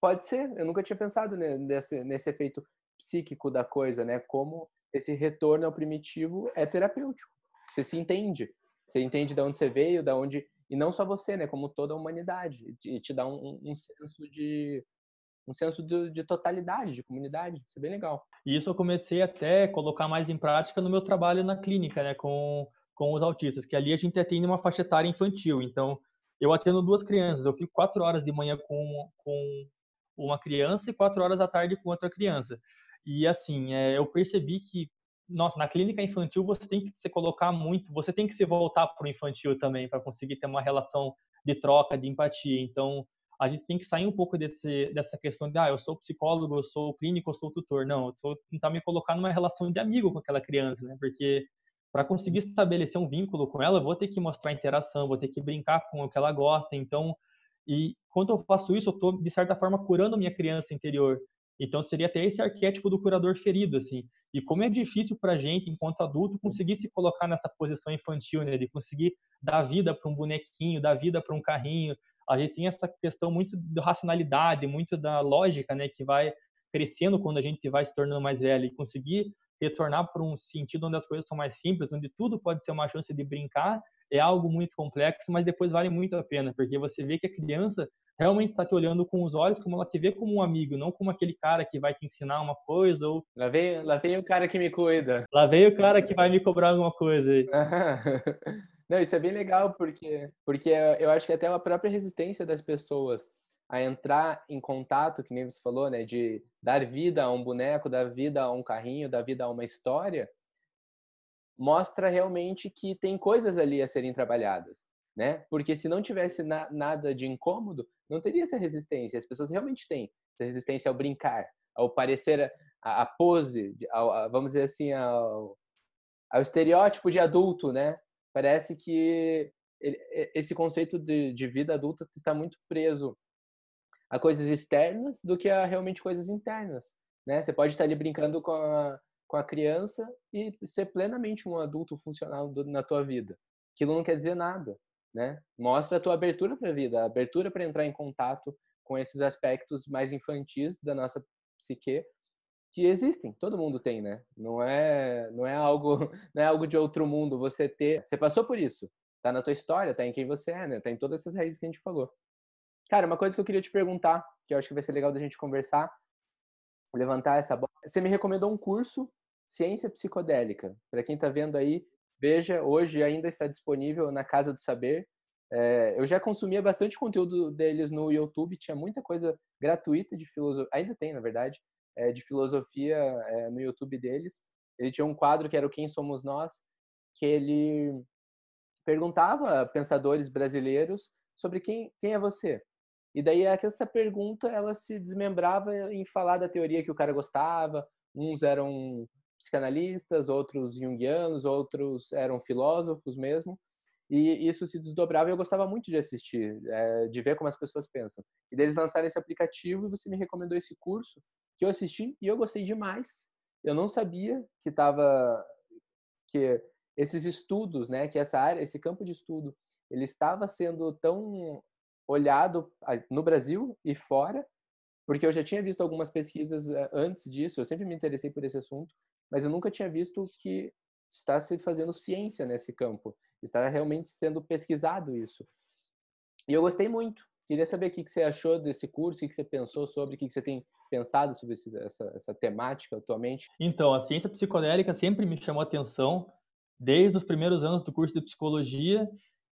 pode ser. Eu nunca tinha pensado nesse, nesse efeito psíquico da coisa, né? Como esse retorno ao primitivo é terapêutico. Você se entende, você entende de onde você veio, da onde e não só você, né? Como toda a humanidade e te dá um, um senso de um senso de, de, totalidade, de comunidade. Isso é bem legal. E isso eu comecei até colocar mais em prática no meu trabalho na clínica, né, com, com os autistas, que ali a gente atende uma faixa etária infantil. Então, eu atendo duas crianças. Eu fico quatro horas de manhã com, com uma criança e quatro horas à tarde com outra criança. E assim, é, eu percebi que, nossa, na clínica infantil você tem que se colocar muito, você tem que se voltar para o infantil também para conseguir ter uma relação de troca, de empatia. Então, a gente tem que sair um pouco desse, dessa questão de, ah, eu sou psicólogo, eu sou clínico, eu sou tutor. Não, eu sou tentar me colocar numa relação de amigo com aquela criança, né? Porque para conseguir estabelecer um vínculo com ela, eu vou ter que mostrar interação, vou ter que brincar com o que ela gosta. Então, e quando eu faço isso, eu estou, de certa forma, curando minha criança interior. Então, seria até esse arquétipo do curador ferido, assim. E como é difícil para a gente, enquanto adulto, conseguir se colocar nessa posição infantil, né? De conseguir dar vida para um bonequinho, dar vida para um carrinho, a gente tem essa questão muito da racionalidade, muito da lógica, né, que vai crescendo quando a gente vai se tornando mais velho e conseguir retornar para um sentido onde as coisas são mais simples, onde tudo pode ser uma chance de brincar, é algo muito complexo, mas depois vale muito a pena, porque você vê que a criança realmente está te olhando com os olhos como ela te vê como um amigo, não como aquele cara que vai te ensinar uma coisa ou lá vem, lá vem o cara que me cuida. Lá vem o cara que vai me cobrar alguma coisa. Não, isso é bem legal, porque, porque eu acho que até a própria resistência das pessoas a entrar em contato, que nem você falou, né, de dar vida a um boneco, dar vida a um carrinho, dar vida a uma história, mostra realmente que tem coisas ali a serem trabalhadas, né? Porque se não tivesse na, nada de incômodo, não teria essa resistência. As pessoas realmente têm essa resistência ao brincar, ao parecer a, a pose, ao, a, vamos dizer assim, ao, ao estereótipo de adulto, né? Parece que ele, esse conceito de, de vida adulta está muito preso a coisas externas do que a realmente coisas internas, né? Você pode estar ali brincando com a, com a criança e ser plenamente um adulto funcional do, na tua vida. Aquilo não quer dizer nada, né? Mostra a tua abertura para a vida, a abertura para entrar em contato com esses aspectos mais infantis da nossa psique que existem, todo mundo tem, né? Não é, não é algo, não é algo de outro mundo você ter. Você passou por isso, tá na tua história, tá em quem você é, né? Tá em todas essas raízes que a gente falou. Cara, uma coisa que eu queria te perguntar, que eu acho que vai ser legal da gente conversar, levantar essa bola. Você me recomendou um curso Ciência Psicodélica. Para quem está vendo aí, veja, hoje ainda está disponível na Casa do Saber. É, eu já consumia bastante conteúdo deles no YouTube, tinha muita coisa gratuita de filosofia, ainda tem, na verdade, é, de filosofia é, no YouTube deles. Ele tinha um quadro que era o Quem Somos Nós, que ele perguntava a pensadores brasileiros sobre quem, quem é você. E daí essa pergunta ela se desmembrava em falar da teoria que o cara gostava. Uns eram psicanalistas, outros junguianos, outros eram filósofos mesmo. E isso se desdobrava e eu gostava muito de assistir, é, de ver como as pessoas pensam. E deles lançaram esse aplicativo e você me recomendou esse curso que eu assisti e eu gostei demais. Eu não sabia que estava que esses estudos, né, que essa área, esse campo de estudo, ele estava sendo tão olhado no Brasil e fora, porque eu já tinha visto algumas pesquisas eh, antes disso, eu sempre me interessei por esse assunto, mas eu nunca tinha visto que está se fazendo ciência nesse campo, está realmente sendo pesquisado isso. E eu gostei muito. Queria saber o que você achou desse curso, o que você pensou sobre, o que você tem pensado sobre essa, essa temática atualmente. Então, a ciência psicodélica sempre me chamou a atenção desde os primeiros anos do curso de psicologia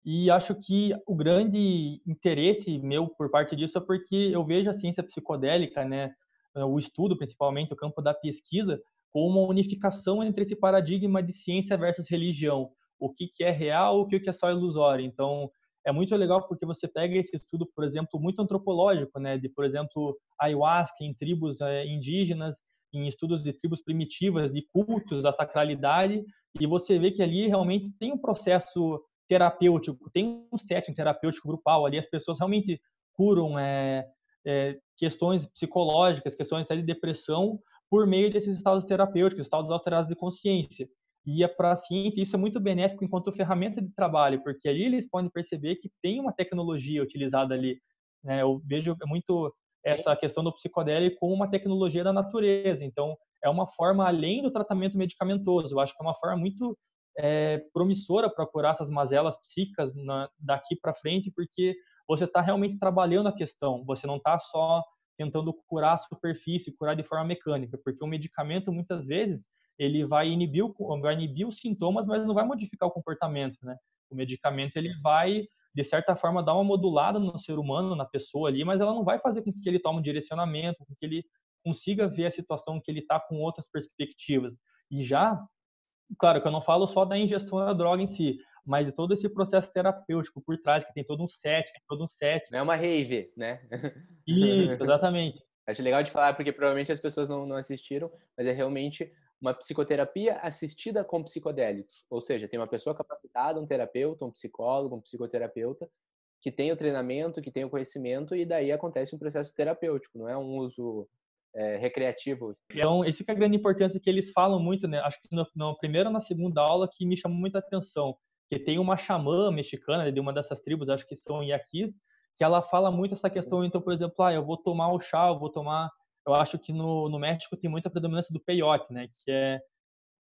e acho que o grande interesse meu por parte disso é porque eu vejo a ciência psicodélica, né, o estudo, principalmente o campo da pesquisa, como uma unificação entre esse paradigma de ciência versus religião. O que, que é real, o que, que é só ilusório. Então, é muito legal porque você pega esse estudo, por exemplo, muito antropológico, né, de, por exemplo, ayahuasca em tribos é, indígenas, em estudos de tribos primitivas, de cultos da sacralidade, e você vê que ali realmente tem um processo terapêutico, tem um setting terapêutico grupal ali, as pessoas realmente curam é, é, questões psicológicas, questões de depressão por meio desses estados terapêuticos, estados alterados de consciência. E é para a ciência isso é muito benéfico enquanto ferramenta de trabalho, porque ali eles podem perceber que tem uma tecnologia utilizada ali. Né? Eu vejo muito essa questão do psicodélico como uma tecnologia da natureza. Então, é uma forma além do tratamento medicamentoso. Eu acho que é uma forma muito é, promissora para curar essas mazelas psíquicas na, daqui para frente, porque você está realmente trabalhando a questão, você não está só tentando curar a superfície, curar de forma mecânica, porque o medicamento muitas vezes ele vai inibir, vai inibir os sintomas, mas não vai modificar o comportamento, né? O medicamento ele vai de certa forma dar uma modulada no ser humano, na pessoa ali, mas ela não vai fazer com que ele tome um direcionamento, com que ele consiga ver a situação que ele está com outras perspectivas. E já claro que eu não falo só da ingestão da droga em si, mas todo esse processo terapêutico por trás, que tem todo um set, tem todo um set. Não é uma rave, né? Isso, exatamente. Acho legal de falar, porque provavelmente as pessoas não, não assistiram, mas é realmente uma psicoterapia assistida com psicodélicos. Ou seja, tem uma pessoa capacitada, um terapeuta, um psicólogo, um psicoterapeuta, que tem o treinamento, que tem o conhecimento, e daí acontece um processo terapêutico, não é um uso é, recreativo. Então, isso que é a grande importância que eles falam muito, né? Acho que no primeiro ou na segunda aula que me chamou muita atenção, que tem uma xamã mexicana de uma dessas tribos, acho que são Yaquis, que ela fala muito essa questão, então, por exemplo, ah, eu vou tomar o chá, eu vou tomar... Eu acho que no, no México tem muita predominância do peyote, né? Que é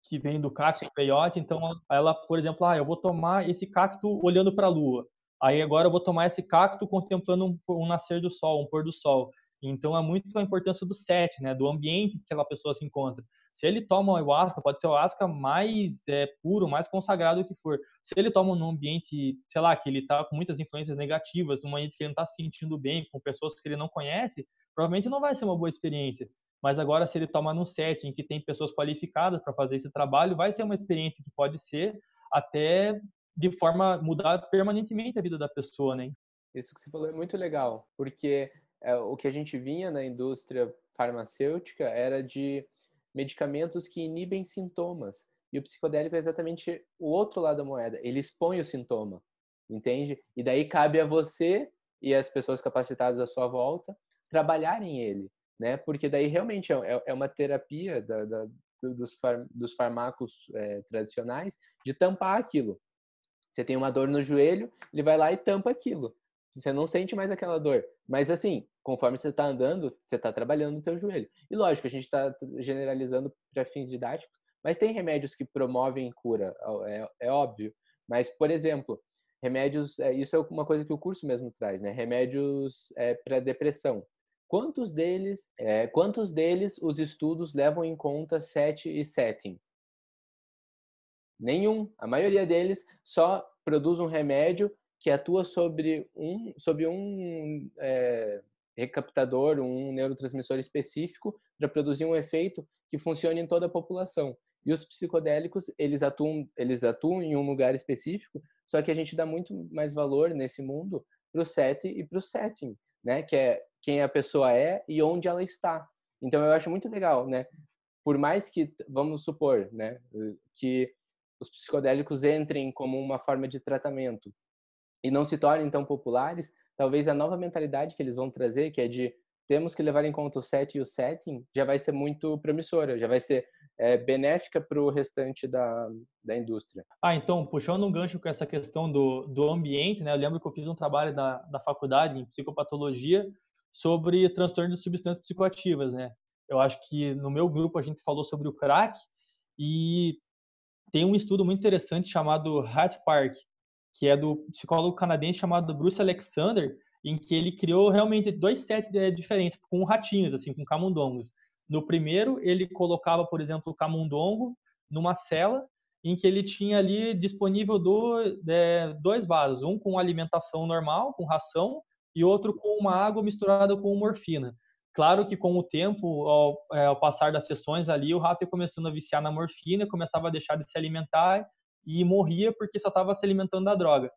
que vem do cacto peyote, então ela, por exemplo, ah, eu vou tomar esse cacto olhando para a lua. Aí agora eu vou tomar esse cacto contemplando um, um nascer do sol, um pôr do sol. Então é muito a importância do set, né, do ambiente que aquela pessoa se encontra. Se ele toma o ayahuasca, pode ser o ayahuasca mais é, puro, mais consagrado que for. Se ele toma num ambiente, sei lá, que ele está com muitas influências negativas, num ambiente que ele não está se sentindo bem, com pessoas que ele não conhece, provavelmente não vai ser uma boa experiência. Mas agora, se ele toma num setting que tem pessoas qualificadas para fazer esse trabalho, vai ser uma experiência que pode ser até de forma mudar permanentemente a vida da pessoa, né? Isso que você falou é muito legal, porque é, o que a gente vinha na indústria farmacêutica era de medicamentos que inibem sintomas. E o psicodélico é exatamente o outro lado da moeda. Ele expõe o sintoma. entende? E daí cabe a você e as pessoas capacitadas à sua volta trabalharem ele, né? Porque daí realmente é, é, é uma terapia da, da, dos, far, dos farmacos é, tradicionais de tampar aquilo. Você tem uma dor no joelho, ele vai lá e tampa aquilo. Você não sente mais aquela dor. Mas assim, conforme você está andando, você está trabalhando no teu joelho. E lógico, a gente está generalizando para fins didáticos, mas tem remédios que promovem cura, é, é óbvio. Mas, por exemplo, remédios, é, isso é uma coisa que o curso mesmo traz, né? Remédios é, para depressão. Quantos deles, é, quantos deles os estudos levam em conta set e setting? Nenhum. A maioria deles só produz um remédio que atua sobre um, sobre um é, recaptador, um neurotransmissor específico para produzir um efeito que funcione em toda a população. E os psicodélicos, eles atuam, eles atuam em um lugar específico, só que a gente dá muito mais valor nesse mundo para o set e para o setting, né? Que é quem a pessoa é e onde ela está. Então eu acho muito legal, né? Por mais que, vamos supor, né, que os psicodélicos entrem como uma forma de tratamento e não se tornem tão populares, talvez a nova mentalidade que eles vão trazer, que é de temos que levar em conta o set e o setting, já vai ser muito promissora, já vai ser é, benéfica para o restante da, da indústria. Ah, então, puxando um gancho com essa questão do, do ambiente, né? Eu lembro que eu fiz um trabalho da, da faculdade em psicopatologia sobre transtorno de substâncias psicoativas, né? Eu acho que no meu grupo a gente falou sobre o crack e tem um estudo muito interessante chamado Hat Park, que é do psicólogo canadense chamado Bruce Alexander, em que ele criou realmente dois sets diferentes com ratinhos, assim, com camundongos. No primeiro, ele colocava, por exemplo, o camundongo numa cela em que ele tinha ali disponível do, é, dois vasos, um com alimentação normal, com ração, e outro com uma água misturada com morfina. Claro que com o tempo, ao, é, ao, passar das sessões ali, o rato ia começando a viciar na morfina, começava a deixar de se alimentar e morria porque só estava se alimentando da droga,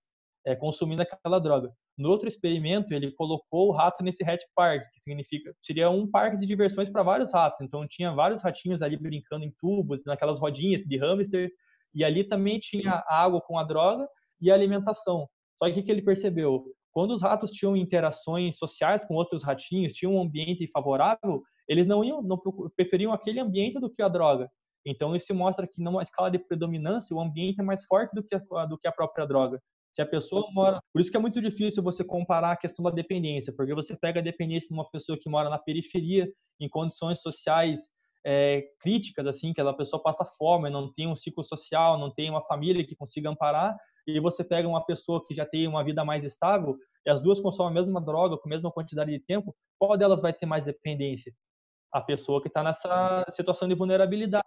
é, consumindo aquela droga. No outro experimento, ele colocou o rato nesse Hat Park, que significa seria um parque de diversões para vários ratos. Então tinha vários ratinhos ali brincando em tubos, naquelas rodinhas de hamster, e ali também tinha água com a droga e a alimentação. Só que o que ele percebeu? Quando os ratos tinham interações sociais com outros ratinhos, tinham um ambiente favorável, eles não iam, não preferiam aquele ambiente do que a droga. Então isso mostra que numa escala de predominância o ambiente é mais forte do que a, do que a própria droga. Se a pessoa mora. Por isso que é muito difícil você comparar a questão da dependência, porque você pega a dependência de uma pessoa que mora na periferia, em condições sociais é, críticas, assim, que a pessoa passa fome, não tem um ciclo social, não tem uma família que consiga amparar, e você pega uma pessoa que já tem uma vida mais estável, e as duas consomem a mesma droga com a mesma quantidade de tempo, qual delas vai ter mais dependência? A pessoa que está nessa situação de vulnerabilidade.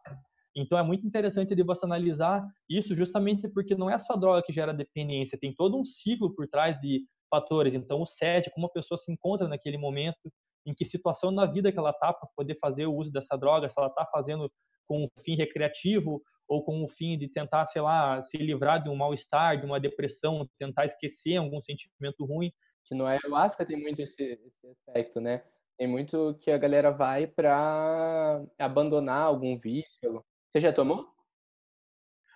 Então é muito interessante de você analisar isso justamente porque não é só a droga que gera dependência, tem todo um ciclo por trás de fatores. Então o SET, como a pessoa se encontra naquele momento, em que situação na vida que ela está para poder fazer o uso dessa droga, se ela está fazendo com um fim recreativo ou com o fim de tentar, sei lá, se livrar de um mal-estar, de uma depressão, tentar esquecer algum sentimento ruim. Que no ayahuasca tem muito esse, esse aspecto, né? Tem muito que a galera vai para abandonar algum vício, você já tomou?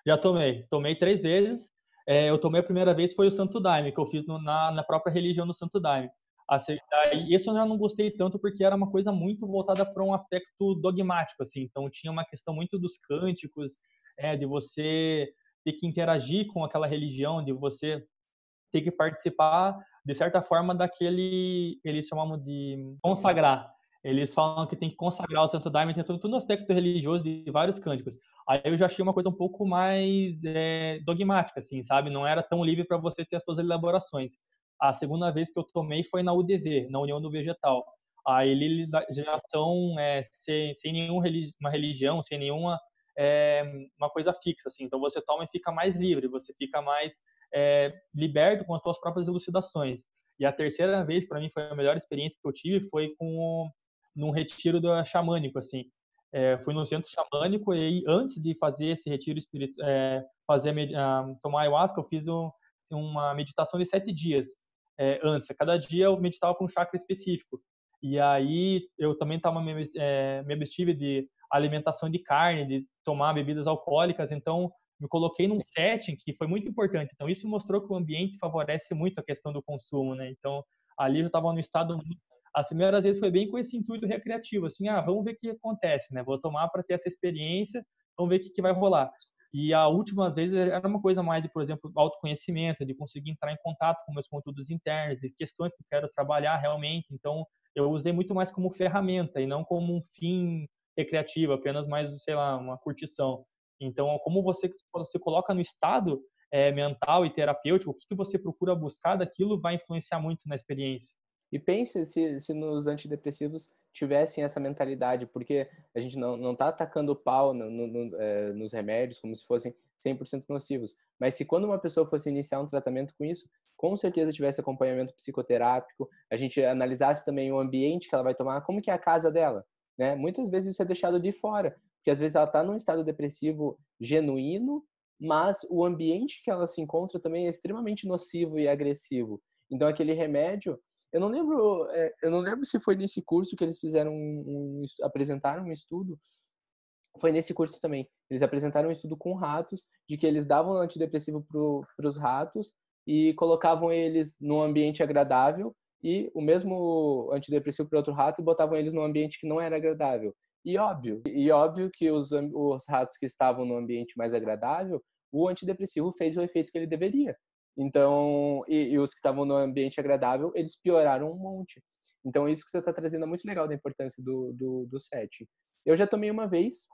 Já tomei. Tomei três vezes. É, eu tomei a primeira vez foi o Santo Daime, que eu fiz no, na, na própria religião do Santo Daime. E esse eu já não gostei tanto porque era uma coisa muito voltada para um aspecto dogmático, assim. Então tinha uma questão muito dos cânticos, é, de você ter que interagir com aquela religião, de você ter que participar de certa forma daquele eles chamam de consagrar eles falam que tem que consagrar o Santo Daime, tem todo, todo um aspecto religioso de vários cânticos. Aí eu já achei uma coisa um pouco mais é, dogmática, assim, sabe? Não era tão livre para você ter as suas elaborações. A segunda vez que eu tomei foi na UDV, na União do Vegetal. Já são é, sem, sem nenhuma religião, sem nenhuma é, uma coisa fixa, assim. Então você toma e fica mais livre, você fica mais é, liberto com as suas próprias elucidações. E a terceira vez, para mim, foi a melhor experiência que eu tive, foi com num retiro do xamânico, assim. É, fui no centro xamânico e antes de fazer esse retiro espiritual, é, fazer uh, tomar ayahuasca, eu fiz um, uma meditação de sete dias é, antes. Cada dia eu meditava com um chakra específico. E aí eu também tava, me, é, me abstive de alimentação de carne, de tomar bebidas alcoólicas. Então me coloquei num setting que foi muito importante. Então, isso mostrou que o ambiente favorece muito a questão do consumo, né? Então, ali eu estava no estado as primeiras vezes foi bem com esse intuito recreativo, assim, ah, vamos ver o que acontece, né? Vou tomar para ter essa experiência, vamos ver o que, que vai rolar. E a última vez era uma coisa mais de, por exemplo, autoconhecimento, de conseguir entrar em contato com meus conteúdos internos, de questões que eu quero trabalhar realmente. Então, eu usei muito mais como ferramenta e não como um fim recreativo, apenas mais, sei lá, uma curtição. Então, como você se coloca no estado é, mental e terapêutico, o que, que você procura buscar daquilo vai influenciar muito na experiência. E pense se, se nos antidepressivos tivessem essa mentalidade, porque a gente não está atacando o pau no, no, no, é, nos remédios como se fossem 100% nocivos. Mas se quando uma pessoa fosse iniciar um tratamento com isso, com certeza tivesse acompanhamento psicoterápico, a gente analisasse também o ambiente que ela vai tomar, como que é a casa dela, né? Muitas vezes isso é deixado de fora, porque às vezes ela está num estado depressivo genuíno, mas o ambiente que ela se encontra também é extremamente nocivo e agressivo. Então aquele remédio eu não lembro, é, eu não lembro se foi nesse curso que eles fizeram um, um apresentaram um estudo. Foi nesse curso também. Eles apresentaram um estudo com ratos de que eles davam antidepressivo para os ratos e colocavam eles num ambiente agradável e o mesmo antidepressivo para outro rato e botavam eles num ambiente que não era agradável. E óbvio, e óbvio que os, os ratos que estavam no ambiente mais agradável, o antidepressivo fez o efeito que ele deveria. Então, e, e os que estavam no ambiente agradável, eles pioraram um monte. Então, isso que você está trazendo é muito legal da importância do, do, do set. Eu já tomei uma vez,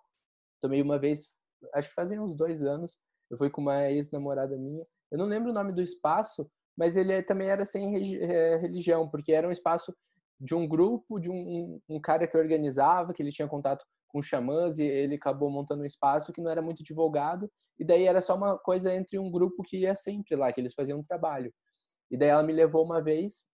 tomei uma vez, acho que fazem uns dois anos, eu fui com uma ex-namorada minha, eu não lembro o nome do espaço, mas ele também era sem eh, religião, porque era um espaço de um grupo, de um, um cara que organizava, que ele tinha contato com xamãs e ele acabou montando um espaço que não era muito divulgado e daí era só uma coisa entre um grupo que ia sempre lá, que eles faziam um trabalho. E daí ela me levou uma vez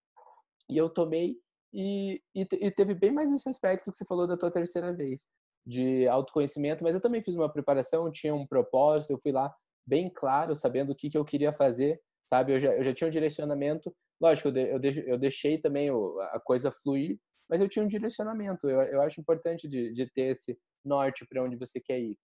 e eu tomei e, e, e teve bem mais esse aspecto que você falou da tua terceira vez, de autoconhecimento, mas eu também fiz uma preparação, tinha um propósito, eu fui lá bem claro, sabendo o que, que eu queria fazer, sabe? Eu já, eu já tinha um direcionamento, lógico, eu, de, eu deixei também a coisa fluir, mas eu tinha um direcionamento. Eu, eu acho importante de, de ter esse norte para onde você quer ir.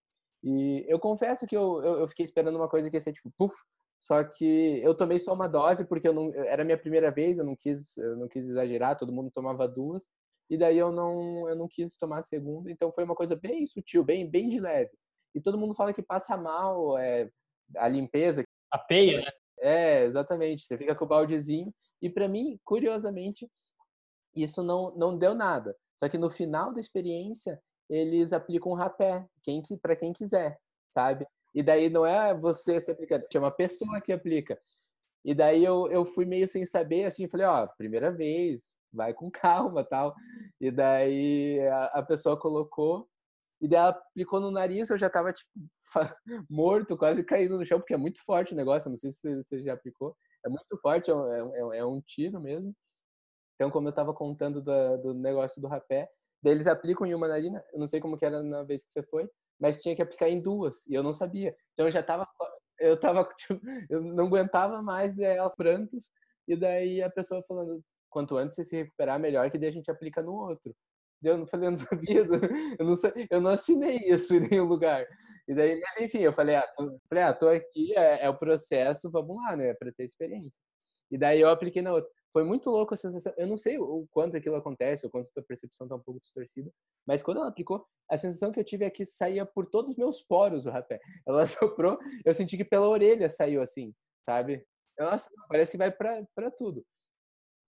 E eu confesso que eu, eu, eu, fiquei esperando uma coisa que ia ser tipo, puf, só que eu tomei só uma dose porque eu não, era a minha primeira vez, eu não quis, eu não quis exagerar, todo mundo tomava duas. E daí eu não, eu não quis tomar a segunda, então foi uma coisa bem sutil, bem, bem de leve. E todo mundo fala que passa mal é, a limpeza. A peia, né? É, exatamente. Você fica com o baldezinho. E para mim, curiosamente, isso não, não deu nada. Só que no final da experiência, eles aplicam um rapé, quem, para quem quiser, sabe? E daí não é você se aplicando, é uma pessoa que aplica. E daí eu, eu fui meio sem saber, assim, falei, ó, primeira vez, vai com calma, tal. E daí a, a pessoa colocou, e daí ela aplicou no nariz, eu já tava, tipo, morto, quase caindo no chão, porque é muito forte o negócio, não sei se você já aplicou. É muito forte, é, é, é um tiro mesmo. Então, como eu estava contando do, do, negócio do rapé, daí eles aplicam em uma narina, eu não sei como que era na vez que você foi, mas tinha que aplicar em duas, e eu não sabia. Então eu já estava eu tava, tipo, eu não aguentava mais dela prantos, e daí a pessoa falando, quanto antes você se recuperar, melhor que daí a gente aplica no outro. Eu não falei, eu não eu não, eu não assinei isso em nenhum lugar. E daí, mas enfim, eu falei, ah, tô, falei, ah, tô aqui, é, é o processo, vamos lá, né, para ter experiência. E daí eu apliquei na outra. Foi muito louco a sensação. Eu não sei o quanto aquilo acontece, o quanto a tua percepção tá um pouco distorcida, mas quando ela aplicou, a sensação que eu tive é que saía por todos os meus poros o rapé. Ela soprou, eu senti que pela orelha saiu assim, sabe? Nossa, parece que vai para tudo.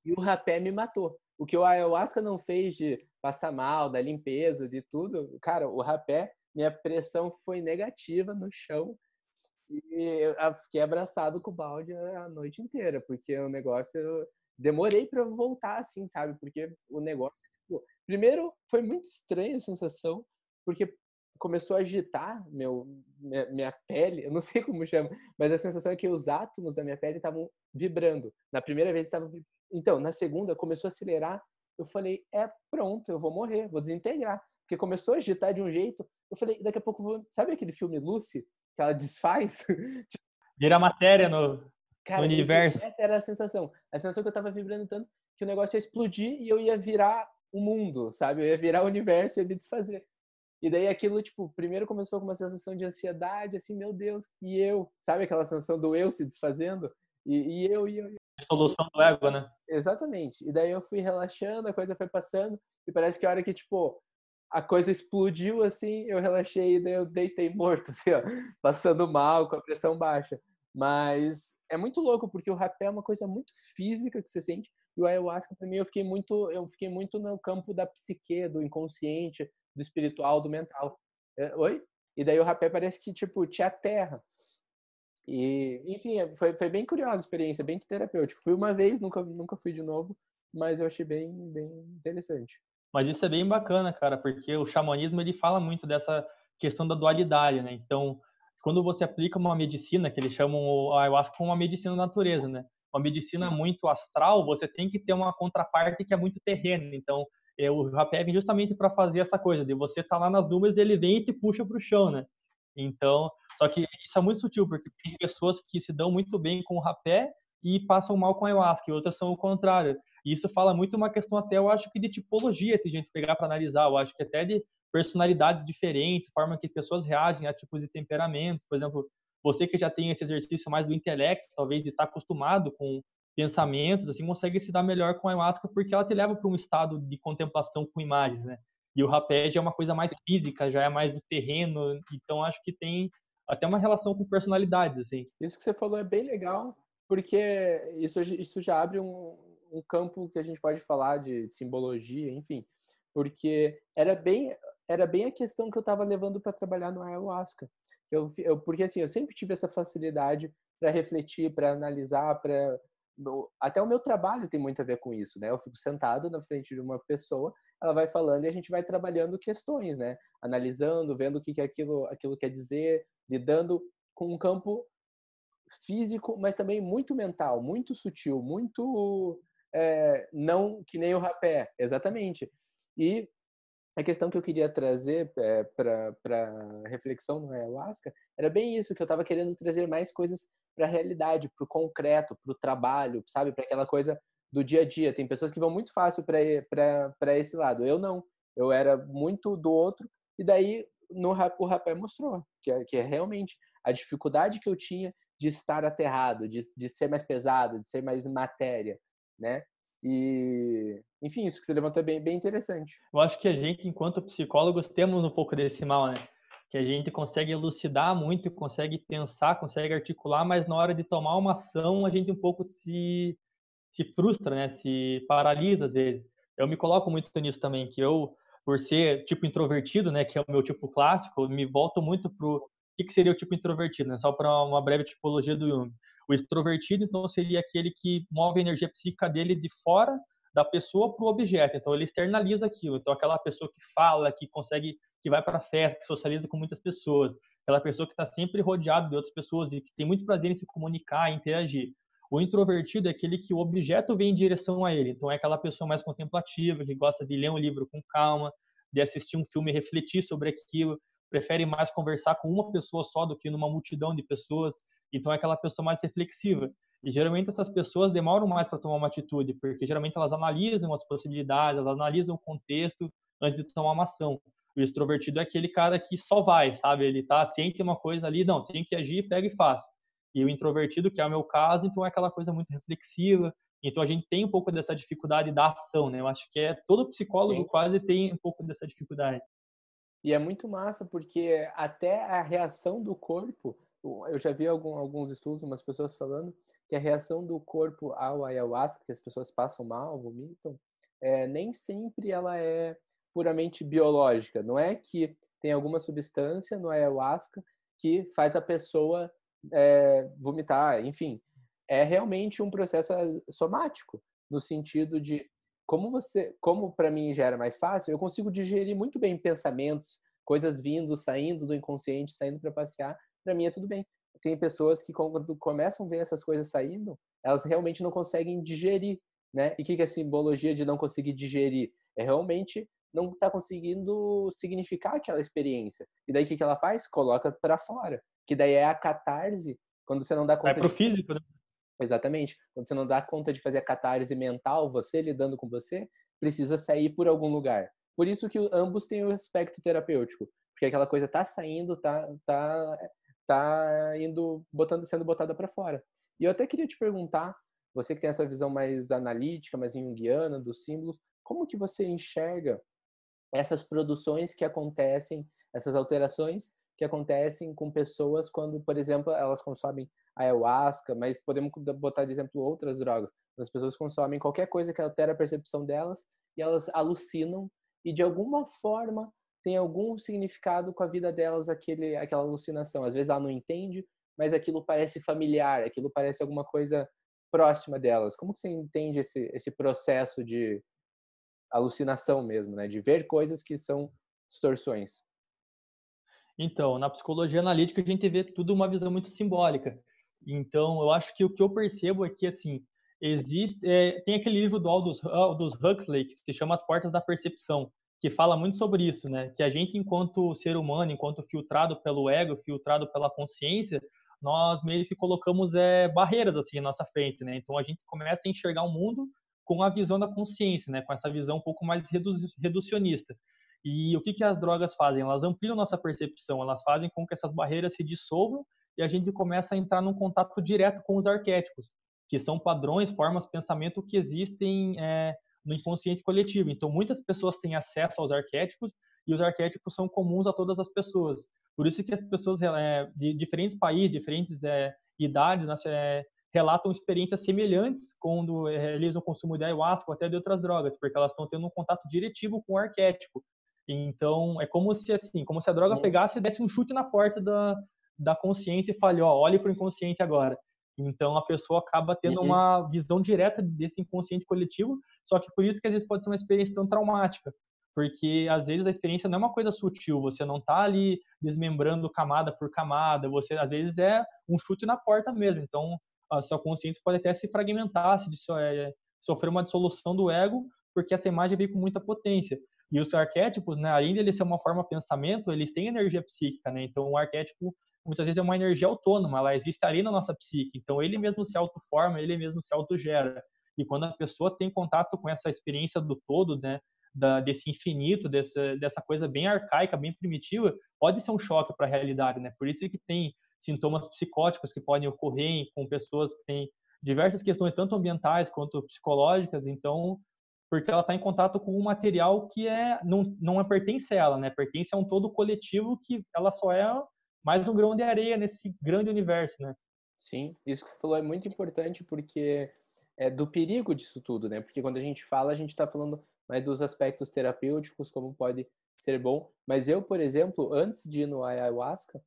E o rapé me matou. O que o ayahuasca não fez de passar mal, da limpeza, de tudo, cara, o rapé, minha pressão foi negativa no chão e eu fiquei abraçado com o balde a noite inteira, porque o negócio demorei para voltar, assim, sabe? Porque o negócio, tipo, primeiro foi muito estranha a sensação, porque começou a agitar meu, minha, minha, pele, eu não sei como chama, mas a sensação é que os átomos da minha pele estavam vibrando. Na primeira vez estava então, na segunda começou a acelerar, eu falei, é pronto, eu vou morrer, vou desintegrar. Porque começou a agitar de um jeito, eu falei, daqui a pouco vou, sabe aquele filme Lucy, que ela desfaz? Vira matéria no Cara, no universo. Essa era a sensação. A sensação que eu tava vibrando tanto que o negócio ia explodir e eu ia virar o mundo, sabe? Eu ia virar o universo e ia me desfazer. E daí aquilo, tipo, primeiro começou com uma sensação de ansiedade, assim, meu Deus, e eu? Sabe aquela sensação do eu se desfazendo? E, e eu, e eu, solução do ego, né? Exatamente. E daí eu fui relaxando, a coisa foi passando, e parece que a hora que, tipo, a coisa explodiu assim, eu relaxei e daí eu deitei morto, assim, ó, passando mal, com a pressão baixa. Mas é muito louco, porque o rapé é uma coisa muito física que você sente, e o ayahuasca, para mim, eu fiquei muito, eu fiquei muito no campo da psique, do inconsciente, do espiritual, do mental. É, oi? E daí o rapé parece que, tipo, te aterra. E, enfim, é, foi, foi bem curiosa a experiência, bem terapêutica. Fui uma vez, nunca, nunca fui de novo, mas eu achei bem, bem interessante. Mas isso é bem bacana, cara, porque o xamanismo ele fala muito dessa questão da dualidade, né? Então, quando você aplica uma medicina, que eles chamam o ayahuasca como uma medicina da natureza, né? Uma medicina Sim. muito astral, você tem que ter uma contraparte que é muito terrena. Então, é, o rapé vem justamente para fazer essa coisa, de você tá lá nas nuvens, ele vem e te puxa para o chão, né? Então, só que isso é muito sutil, porque tem pessoas que se dão muito bem com o rapé e passam mal com a ayahuasca, e outras são o contrário. E isso fala muito uma questão até, eu acho que de tipologia, se a gente pegar para analisar, eu acho que até de personalidades diferentes, forma que pessoas reagem a tipos de temperamentos, por exemplo, você que já tem esse exercício mais do intelecto, talvez de estar tá acostumado com pensamentos, assim, consegue se dar melhor com a ayahuasca porque ela te leva para um estado de contemplação com imagens, né? E o rapé já é uma coisa mais física, já é mais do terreno, então acho que tem até uma relação com personalidades, assim. Isso que você falou é bem legal, porque isso, isso já abre um, um campo que a gente pode falar de simbologia, enfim, porque era bem era bem a questão que eu estava levando para trabalhar no ayahuasca. Eu, eu, porque assim, eu sempre tive essa facilidade para refletir, para analisar, para até o meu trabalho tem muito a ver com isso, né? Eu fico sentado na frente de uma pessoa, ela vai falando e a gente vai trabalhando questões, né? Analisando, vendo o que, que aquilo, aquilo quer dizer, lidando com um campo físico, mas também muito mental, muito sutil, muito é, não que nem o rapé, exatamente. E a questão que eu queria trazer é, para reflexão no ayahuasca era bem isso, que eu estava querendo trazer mais coisas para a realidade, para o concreto, para o trabalho, sabe? Para aquela coisa do dia a dia. Tem pessoas que vão muito fácil para esse lado. Eu não. Eu era muito do outro. E daí no, o rapé mostrou que é, que é realmente a dificuldade que eu tinha de estar aterrado, de, de ser mais pesado, de ser mais matéria, né? E, enfim, isso que você levantou é bem, bem interessante. Eu acho que a gente, enquanto psicólogos, temos um pouco desse mal, né? Que a gente consegue elucidar muito, consegue pensar, consegue articular, mas na hora de tomar uma ação, a gente um pouco se, se frustra, né? Se paralisa às vezes. Eu me coloco muito nisso também, que eu, por ser tipo introvertido, né? Que é o meu tipo clássico, me volto muito pro que, que seria o tipo introvertido, né? Só para uma breve tipologia do Jung. O extrovertido, então, seria aquele que move a energia psíquica dele de fora da pessoa para o objeto. Então, ele externaliza aquilo. Então, aquela pessoa que fala, que consegue, que vai para festa, que socializa com muitas pessoas, aquela pessoa que está sempre rodeado de outras pessoas e que tem muito prazer em se comunicar, em interagir. O introvertido é aquele que o objeto vem em direção a ele. Então, é aquela pessoa mais contemplativa, que gosta de ler um livro com calma, de assistir um filme e refletir sobre aquilo prefere mais conversar com uma pessoa só do que numa multidão de pessoas. Então é aquela pessoa mais reflexiva. E geralmente essas pessoas demoram mais para tomar uma atitude, porque geralmente elas analisam as possibilidades, elas analisam o contexto antes de tomar uma ação. O extrovertido é aquele cara que só vai, sabe? Ele tá ciente uma coisa ali, não, tem que agir, pega e faz. E o introvertido, que é o meu caso, então é aquela coisa muito reflexiva. Então a gente tem um pouco dessa dificuldade da ação, né? Eu acho que é todo psicólogo Sim. quase tem um pouco dessa dificuldade. E é muito massa porque até a reação do corpo, eu já vi algum, alguns estudos, umas pessoas falando que a reação do corpo ao ayahuasca, que as pessoas passam mal, vomitam, é, nem sempre ela é puramente biológica. Não é que tem alguma substância no ayahuasca que faz a pessoa é, vomitar, enfim. É realmente um processo somático, no sentido de como você, como para mim já era mais fácil, eu consigo digerir muito bem pensamentos, coisas vindo, saindo do inconsciente, saindo para passear. Para mim é tudo bem. Tem pessoas que quando começam a ver essas coisas saindo, elas realmente não conseguem digerir, né? E o que, que é a simbologia de não conseguir digerir? É realmente não está conseguindo significar aquela experiência. E daí o que, que ela faz? Coloca para fora. Que daí é a catarse, quando você não dá conta. Vai pro de... físico, né? Exatamente. Quando você não dá conta de fazer a catarse mental, você lidando com você, precisa sair por algum lugar. Por isso que ambos têm o aspecto terapêutico, porque aquela coisa tá saindo, tá, tá, tá indo, botando, sendo botada para fora. E eu até queria te perguntar, você que tem essa visão mais analítica, mais junguiana dos símbolos, como que você enxerga essas produções que acontecem, essas alterações que acontecem com pessoas quando, por exemplo, elas consomem ayahuasca, mas podemos botar de exemplo outras drogas. As pessoas consomem qualquer coisa que altera a percepção delas e elas alucinam e de alguma forma tem algum significado com a vida delas aquele aquela alucinação. Às vezes ela não entende, mas aquilo parece familiar, aquilo parece alguma coisa próxima delas. Como que você entende esse esse processo de alucinação mesmo, né, de ver coisas que são distorções? Então, na psicologia analítica a gente vê tudo uma visão muito simbólica. Então, eu acho que o que eu percebo é que, assim, existe... É, tem aquele livro do Aldous, Aldous Huxley que se chama As Portas da Percepção, que fala muito sobre isso, né? Que a gente, enquanto ser humano, enquanto filtrado pelo ego, filtrado pela consciência, nós meio que colocamos é, barreiras, assim, na nossa frente, né? Então, a gente começa a enxergar o mundo com a visão da consciência, né? Com essa visão um pouco mais redu reducionista. E o que, que as drogas fazem? Elas ampliam nossa percepção, elas fazem com que essas barreiras se dissolvam e a gente começa a entrar num contato direto com os arquétipos, que são padrões, formas, pensamento que existem é, no inconsciente coletivo. Então, muitas pessoas têm acesso aos arquétipos e os arquétipos são comuns a todas as pessoas. Por isso que as pessoas é, de diferentes países, diferentes é, idades, né, relatam experiências semelhantes quando realizam o consumo de ayahuasca ou até de outras drogas, porque elas estão tendo um contato diretivo com o arquétipo. Então, é como se assim, como se a droga pegasse e desse um chute na porta da, da consciência e fale, ó, olhe para o inconsciente agora. Então, a pessoa acaba tendo uhum. uma visão direta desse inconsciente coletivo, só que por isso que às vezes pode ser uma experiência tão traumática, porque às vezes a experiência não é uma coisa sutil, você não está ali desmembrando camada por camada, você às vezes é um chute na porta mesmo. Então, a sua consciência pode até se fragmentar, se é, sofrer uma dissolução do ego, porque essa imagem veio com muita potência. E os arquétipos, né, além de ele ser uma forma de pensamento, eles têm energia psíquica, né? Então, o arquétipo muitas vezes é uma energia autônoma, ela existe ali na nossa psique. Então, ele mesmo se autoforma, ele mesmo se autogera. E quando a pessoa tem contato com essa experiência do todo, né, da, desse infinito, dessa, dessa coisa bem arcaica, bem primitiva, pode ser um choque para a realidade, né? Por isso que tem sintomas psicóticos que podem ocorrer com pessoas que têm diversas questões, tanto ambientais quanto psicológicas. Então, porque ela está em contato com um material que é não, não é pertence a ela, né? Pertence a um todo coletivo que ela só é mais um grão de areia nesse grande universo, né? Sim, isso que você falou é muito importante porque é do perigo disso tudo, né? Porque quando a gente fala, a gente está falando mais dos aspectos terapêuticos, como pode ser bom. Mas eu, por exemplo, antes de ir no ayahuasca,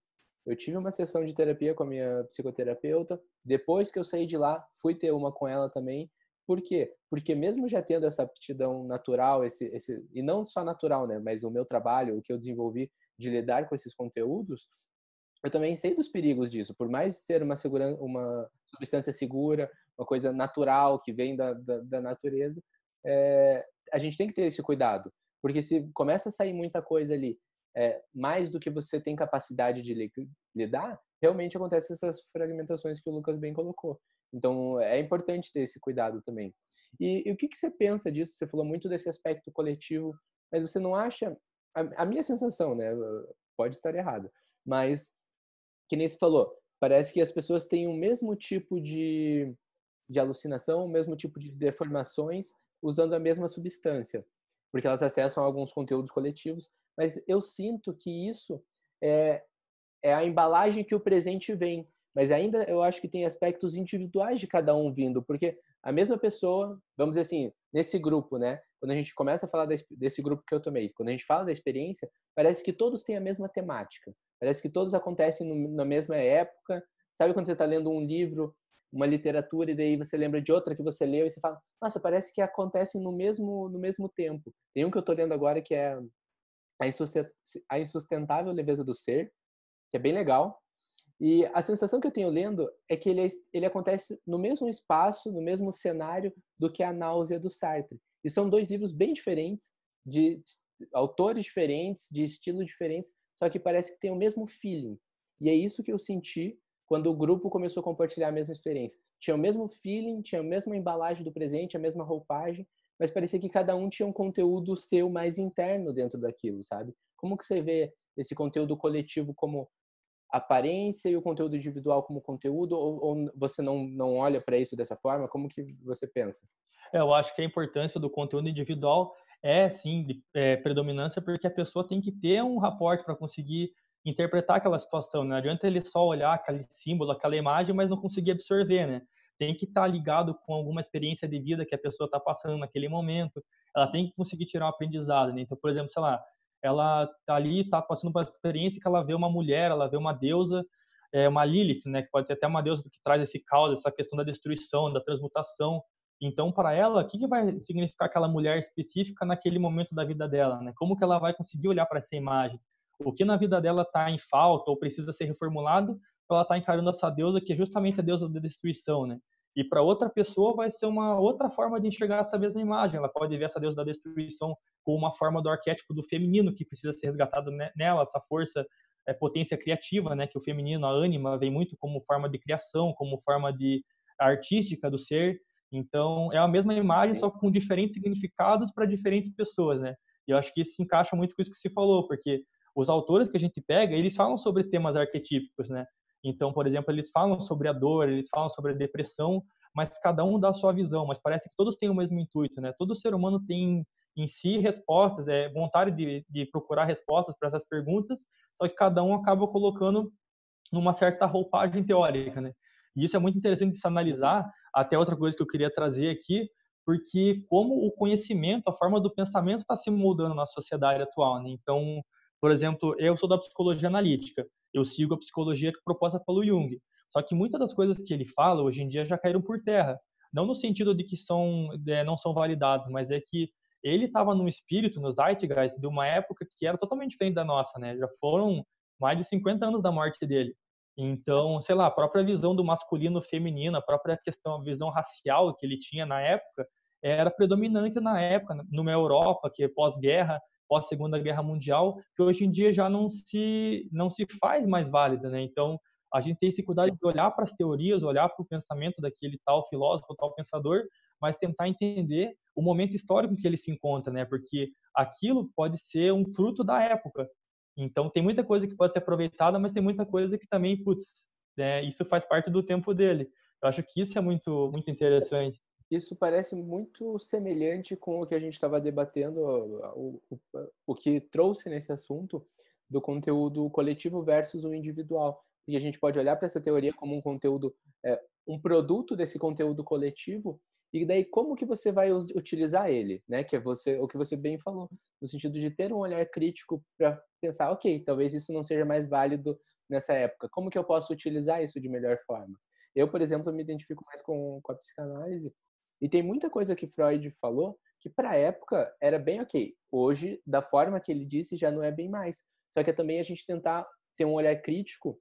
eu tive uma sessão de terapia com a minha psicoterapeuta. Depois que eu saí de lá, fui ter uma com ela também. Por quê? Porque mesmo já tendo essa aptidão natural, esse, esse, e não só natural, né, mas o meu trabalho, o que eu desenvolvi de lidar com esses conteúdos, eu também sei dos perigos disso. Por mais ser uma, segura, uma substância segura, uma coisa natural que vem da, da, da natureza, é, a gente tem que ter esse cuidado. Porque se começa a sair muita coisa ali, é, mais do que você tem capacidade de lidar, realmente acontecem essas fragmentações que o Lucas bem colocou. Então, é importante ter esse cuidado também. E, e o que, que, você pensa disso? Você falou muito desse aspecto coletivo, mas você não acha. A, a minha sensação, né? Pode estar errada, mas, que nem você falou, parece que as pessoas têm o mesmo tipo de, de alucinação, o mesmo tipo de deformações, usando a mesma substância, porque elas acessam alguns conteúdos coletivos, mas eu sinto que isso é, é a embalagem que o presente vem. Mas ainda eu acho que tem aspectos individuais de cada um vindo, porque a mesma pessoa, vamos dizer assim, nesse grupo, né? Quando a gente começa a falar desse grupo que eu tomei, quando a gente fala da experiência, parece que todos têm a mesma temática. Parece que todos acontecem na mesma época. Sabe quando você está lendo um livro, uma literatura, e daí você lembra de outra que você leu e você fala, nossa, parece que acontecem no mesmo, no mesmo tempo. Tem um que eu estou lendo agora que é A Insustentável Leveza do Ser, que é bem legal. E a sensação que eu tenho lendo é que ele, é ele acontece no mesmo espaço, no mesmo cenário do que A Náusea do Sartre. E são dois livros bem diferentes, de autores diferentes, de estilos diferentes, só que parece que tem o mesmo feeling. E é isso que eu senti quando o grupo começou a compartilhar a mesma experiência. Tinha o mesmo feeling, tinha a mesma embalagem do presente, a mesma roupagem, mas parecia que cada um tinha um conteúdo seu mais interno dentro daquilo, sabe? Como que você vê esse conteúdo coletivo como aparência e o conteúdo individual como conteúdo ou, ou você não, não olha para isso dessa forma? Como que você pensa? É, eu acho que a importância do conteúdo individual é sim de é, predominância porque a pessoa tem que ter um raporte para conseguir interpretar aquela situação. Não adianta ele só olhar aquele símbolo, aquela imagem, mas não conseguir absorver, né? Tem que estar tá ligado com alguma experiência de vida que a pessoa está passando naquele momento. Ela tem que conseguir tirar um aprendizado. Né? Então, por exemplo, sei lá, ela tá ali, tá passando por experiência que ela vê uma mulher, ela vê uma deusa, é, uma Lilith, né? Que pode ser até uma deusa que traz esse caos, essa questão da destruição, da transmutação. Então, para ela, o que, que vai significar aquela mulher específica naquele momento da vida dela? Né? Como que ela vai conseguir olhar para essa imagem? O que na vida dela está em falta ou precisa ser reformulado para ela estar tá encarando essa deusa que é justamente a deusa da destruição, né? E para outra pessoa vai ser uma outra forma de enxergar essa mesma imagem. Ela pode ver essa deusa da destruição como uma forma do arquétipo do feminino que precisa ser resgatado nela, essa força, é, potência criativa, né? Que o feminino, a ânima, vem muito como forma de criação, como forma de artística do ser. Então, é a mesma imagem, Sim. só com diferentes significados para diferentes pessoas, né? E eu acho que isso se encaixa muito com isso que você falou, porque os autores que a gente pega, eles falam sobre temas arquetípicos, né? Então, por exemplo, eles falam sobre a dor, eles falam sobre a depressão, mas cada um dá a sua visão, mas parece que todos têm o mesmo intuito, né? Todo ser humano tem em si respostas, é vontade de, de procurar respostas para essas perguntas, só que cada um acaba colocando numa certa roupagem teórica, né? E isso é muito interessante de se analisar, até outra coisa que eu queria trazer aqui, porque como o conhecimento, a forma do pensamento está se moldando na sociedade atual. Né? Então, por exemplo, eu sou da psicologia analítica, eu sigo a psicologia proposta pelo Jung. Só que muitas das coisas que ele fala hoje em dia já caíram por terra. Não no sentido de que são, é, não são validados, mas é que ele estava no espírito, no Zeitgeist, de uma época que era totalmente diferente da nossa, né? Já foram mais de 50 anos da morte dele. Então, sei lá, a própria visão do masculino feminino, a própria questão, a visão racial que ele tinha na época, era predominante na época, numa Europa que é pós-guerra, pós-segunda guerra mundial, que hoje em dia já não se não se faz mais válida, né? Então, a gente tem esse cuidado de olhar para as teorias, olhar para o pensamento daquele tal filósofo, tal pensador, mas tentar entender o momento histórico que ele se encontra, né? Porque aquilo pode ser um fruto da época. Então, tem muita coisa que pode ser aproveitada, mas tem muita coisa que também, putz, né, isso faz parte do tempo dele. Eu acho que isso é muito, muito interessante. Isso parece muito semelhante com o que a gente estava debatendo, o, o, o que trouxe nesse assunto do conteúdo coletivo versus o individual. E a gente pode olhar para essa teoria como um conteúdo, é, um produto desse conteúdo coletivo, e daí como que você vai utilizar ele, né? Que é você, o que você bem falou, no sentido de ter um olhar crítico para pensar, ok, talvez isso não seja mais válido nessa época. Como que eu posso utilizar isso de melhor forma? Eu, por exemplo, me identifico mais com, com a psicanálise e tem muita coisa que Freud falou que para a época era bem ok. Hoje, da forma que ele disse, já não é bem mais. Só que é também a gente tentar ter um olhar crítico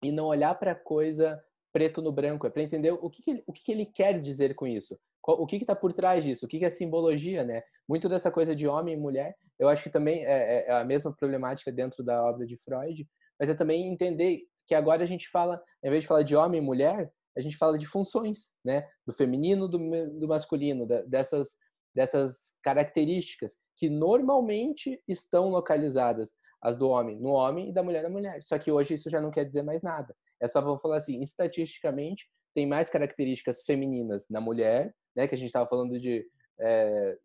e não olhar para coisa preto no branco. É para entender o que, que ele, o que, que ele quer dizer com isso. O que está por trás disso? O que, que é simbologia, né? Muito dessa coisa de homem e mulher, eu acho que também é, é, é a mesma problemática dentro da obra de Freud, mas é também entender que agora a gente fala, em vez de falar de homem e mulher, a gente fala de funções, né? Do feminino, do, do masculino, da, dessas, dessas características que normalmente estão localizadas as do homem no homem e da mulher na mulher. Só que hoje isso já não quer dizer mais nada. É só vamos falar assim, estatisticamente tem mais características femininas na mulher, né? Que a gente estava falando de é,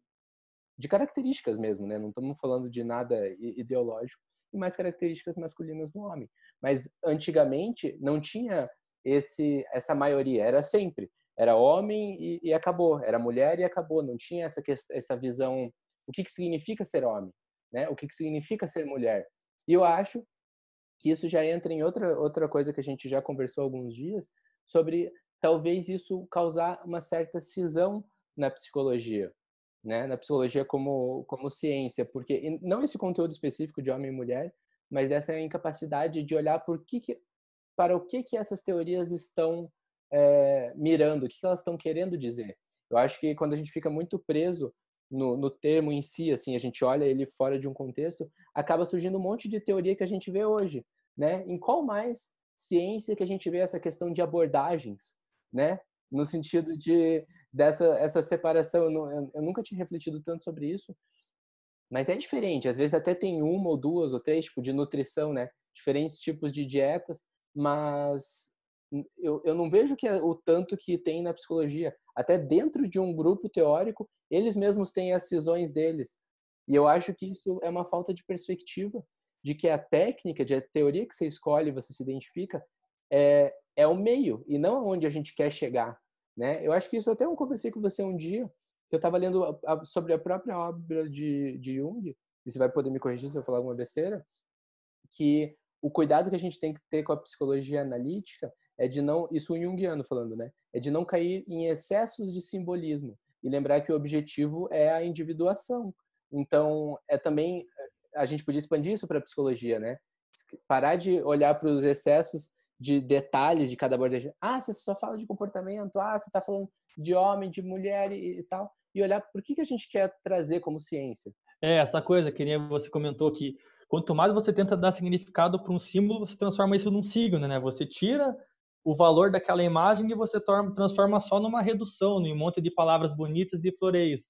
de características mesmo, né? Não estamos falando de nada ideológico e mais características masculinas no homem. Mas antigamente não tinha esse essa maioria, era sempre era homem e, e acabou, era mulher e acabou. Não tinha essa essa visão o que que significa ser homem, né? O que, que significa ser mulher? E eu acho que isso já entra em outra outra coisa que a gente já conversou alguns dias sobre talvez isso causar uma certa cisão na psicologia, né? Na psicologia como como ciência, porque não esse conteúdo específico de homem e mulher, mas dessa incapacidade de olhar por que, que para o que que essas teorias estão é, mirando, o que, que elas estão querendo dizer. Eu acho que quando a gente fica muito preso no, no termo em si, assim, a gente olha ele fora de um contexto, acaba surgindo um monte de teoria que a gente vê hoje, né? Em qual mais ciência que a gente vê essa questão de abordagens, né? No sentido de, dessa essa separação. Eu, não, eu, nunca tinha refletido tanto sobre isso, mas é diferente. Às vezes até tem uma ou duas ou três tipo de nutrição, né? Diferentes tipos de dietas, mas eu, eu não vejo que é o tanto que tem na psicologia. Até dentro de um grupo teórico, eles mesmos têm as cisões deles. E eu acho que isso é uma falta de perspectiva de que a técnica, de a teoria que você escolhe, você se identifica, é, é o meio e não onde a gente quer chegar, né? Eu acho que isso até eu conversei com você um dia, que eu estava lendo sobre a própria obra de, de Jung, e você vai poder me corrigir se eu falar alguma besteira, que o cuidado que a gente tem que ter com a psicologia analítica é de não, isso o Jungiano falando, né? É de não cair em excessos de simbolismo e lembrar que o objetivo é a individuação. Então, é também a gente podia expandir isso para a psicologia, né? Parar de olhar para os excessos de detalhes de cada abordagem. Ah, você só fala de comportamento. Ah, você está falando de homem, de mulher e, e tal. E olhar por que, que a gente quer trazer como ciência. É, essa coisa que nem você comentou que quanto mais você tenta dar significado para um símbolo, você transforma isso num signo, né? Você tira o valor daquela imagem e você transforma só numa redução, num monte de palavras bonitas de floreios.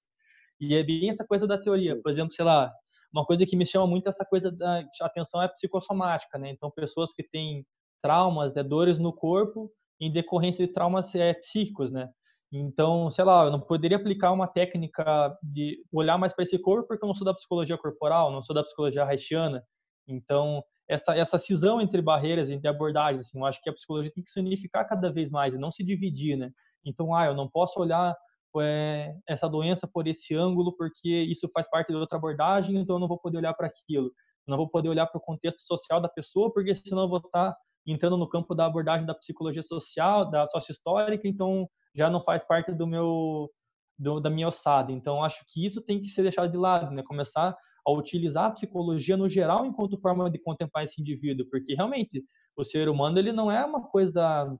E é bem essa coisa da teoria. Sim. Por exemplo, sei lá, uma coisa que me chama muito essa coisa da atenção é a psicossomática, né? Então, pessoas que têm traumas, né, dores no corpo em decorrência de traumas é, psíquicos, né? Então, sei lá, eu não poderia aplicar uma técnica de olhar mais para esse corpo porque eu não sou da psicologia corporal, não sou da psicologia haitiana. Então, essa, essa cisão entre barreiras, entre abordagens, assim, eu acho que a psicologia tem que se unificar cada vez mais e não se dividir, né? Então, ah, eu não posso olhar é, essa doença por esse ângulo porque isso faz parte de outra abordagem, então eu não vou poder olhar para aquilo. Não vou poder olhar para o contexto social da pessoa porque senão eu vou estar tá entrando no campo da abordagem da psicologia social, da sócio-histórica, então já não faz parte do meu do, da minha ossada. Então acho que isso tem que ser deixado de lado, né? Começar a utilizar a psicologia no geral enquanto forma de contemplar esse indivíduo, porque realmente o ser humano ele não é uma coisa,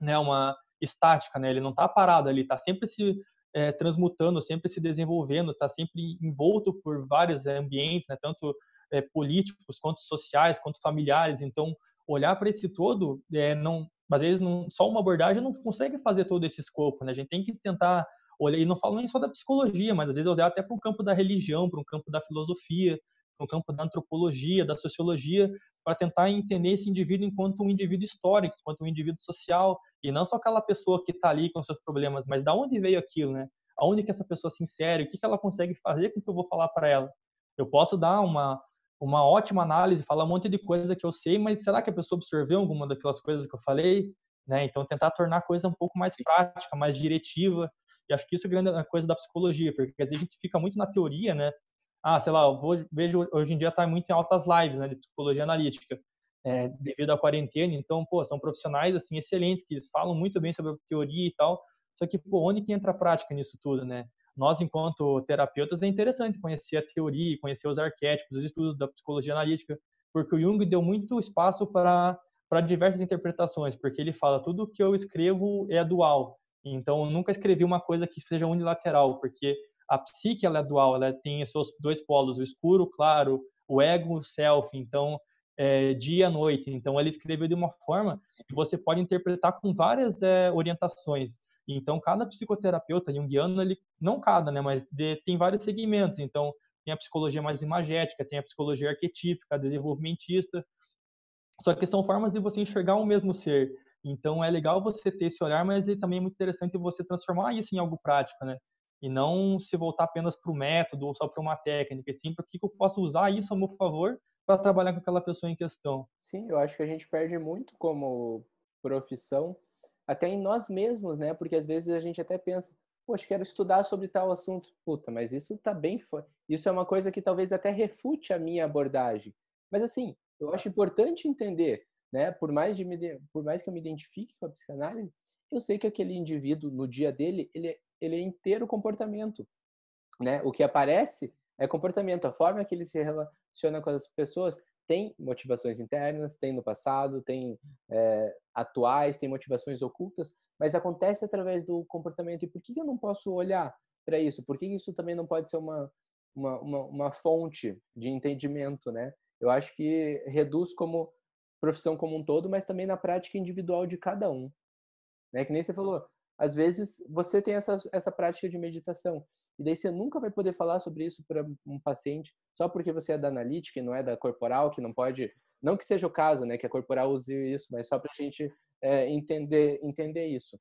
né, uma estática, né? Ele não está parado ali, está sempre se é, transmutando, sempre se desenvolvendo, está sempre envolto por vários é, ambientes, né? Tanto é, políticos quanto sociais, quanto familiares. Então, olhar para esse todo, é, não, às vezes não, só uma abordagem não consegue fazer todo esse escopo, né? A gente tem que tentar olhar, e não falo nem só da psicologia, mas às vezes olhar até para um campo da religião, para um campo da filosofia, para um campo da antropologia, da sociologia, para tentar entender esse indivíduo enquanto um indivíduo histórico, enquanto um indivíduo social, e não só aquela pessoa que está ali com seus problemas, mas da onde veio aquilo, né? Aonde que essa pessoa se insere, o que, que ela consegue fazer com o que eu vou falar para ela. Eu posso dar uma, uma ótima análise, falar um monte de coisa que eu sei, mas será que a pessoa absorveu alguma daquelas coisas que eu falei? Né? Então, tentar tornar a coisa um pouco mais prática, mais diretiva. E acho que isso é a grande coisa da psicologia, porque às vezes a gente fica muito na teoria, né? Ah, sei lá, eu vou, vejo hoje em dia está muito em altas lives né, de psicologia analítica, é, devido à quarentena. Então, pô, são profissionais assim excelentes que eles falam muito bem sobre a teoria e tal. Só que, pô, onde que entra a prática nisso tudo, né? Nós, enquanto terapeutas, é interessante conhecer a teoria, conhecer os arquétipos, os estudos da psicologia analítica, porque o Jung deu muito espaço para para diversas interpretações, porque ele fala tudo que eu escrevo é dual. Então, eu nunca escrevi uma coisa que seja unilateral, porque a psique ela é dual, ela tem seus dois polos, o escuro, o claro, o ego, o self, então é, dia e noite. Então ele escreveu de uma forma que você pode interpretar com várias é, orientações. Então cada psicoterapeuta junguiano, ele não cada, né, mas de, tem vários segmentos. Então tem a psicologia mais imagética, tem a psicologia arquetípica, desenvolvimentista. Só que são formas de você enxergar o mesmo ser. Então é legal você ter esse olhar, mas é também muito interessante você transformar isso em algo prático, né? e não se voltar apenas para o método ou só para uma técnica, e sim para que eu posso usar isso a meu favor para trabalhar com aquela pessoa em questão. Sim, eu acho que a gente perde muito como profissão, até em nós mesmos, né? Porque às vezes a gente até pensa, poxa, quero estudar sobre tal assunto. Puta, mas isso tá bem. Isso é uma coisa que talvez até refute a minha abordagem. Mas assim, eu acho importante entender, né? Por mais, de me, por mais que eu me identifique com a psicanálise, eu sei que aquele indivíduo, no dia dele, ele ele é inteiro comportamento, né? O que aparece é comportamento, a forma que ele se relaciona com as pessoas tem motivações internas, tem no passado, tem é, atuais, tem motivações ocultas, mas acontece através do comportamento. E por que eu não posso olhar para isso? Por que isso também não pode ser uma, uma, uma, uma fonte de entendimento, né? Eu acho que reduz como profissão como um todo, mas também na prática individual de cada um. Né? Que nem você falou, às vezes você tem essa, essa prática de meditação. E daí você nunca vai poder falar sobre isso para um paciente só porque você é da analítica e não é da corporal, que não pode. Não que seja o caso, né, que a corporal use isso, mas só para a gente é, entender, entender isso.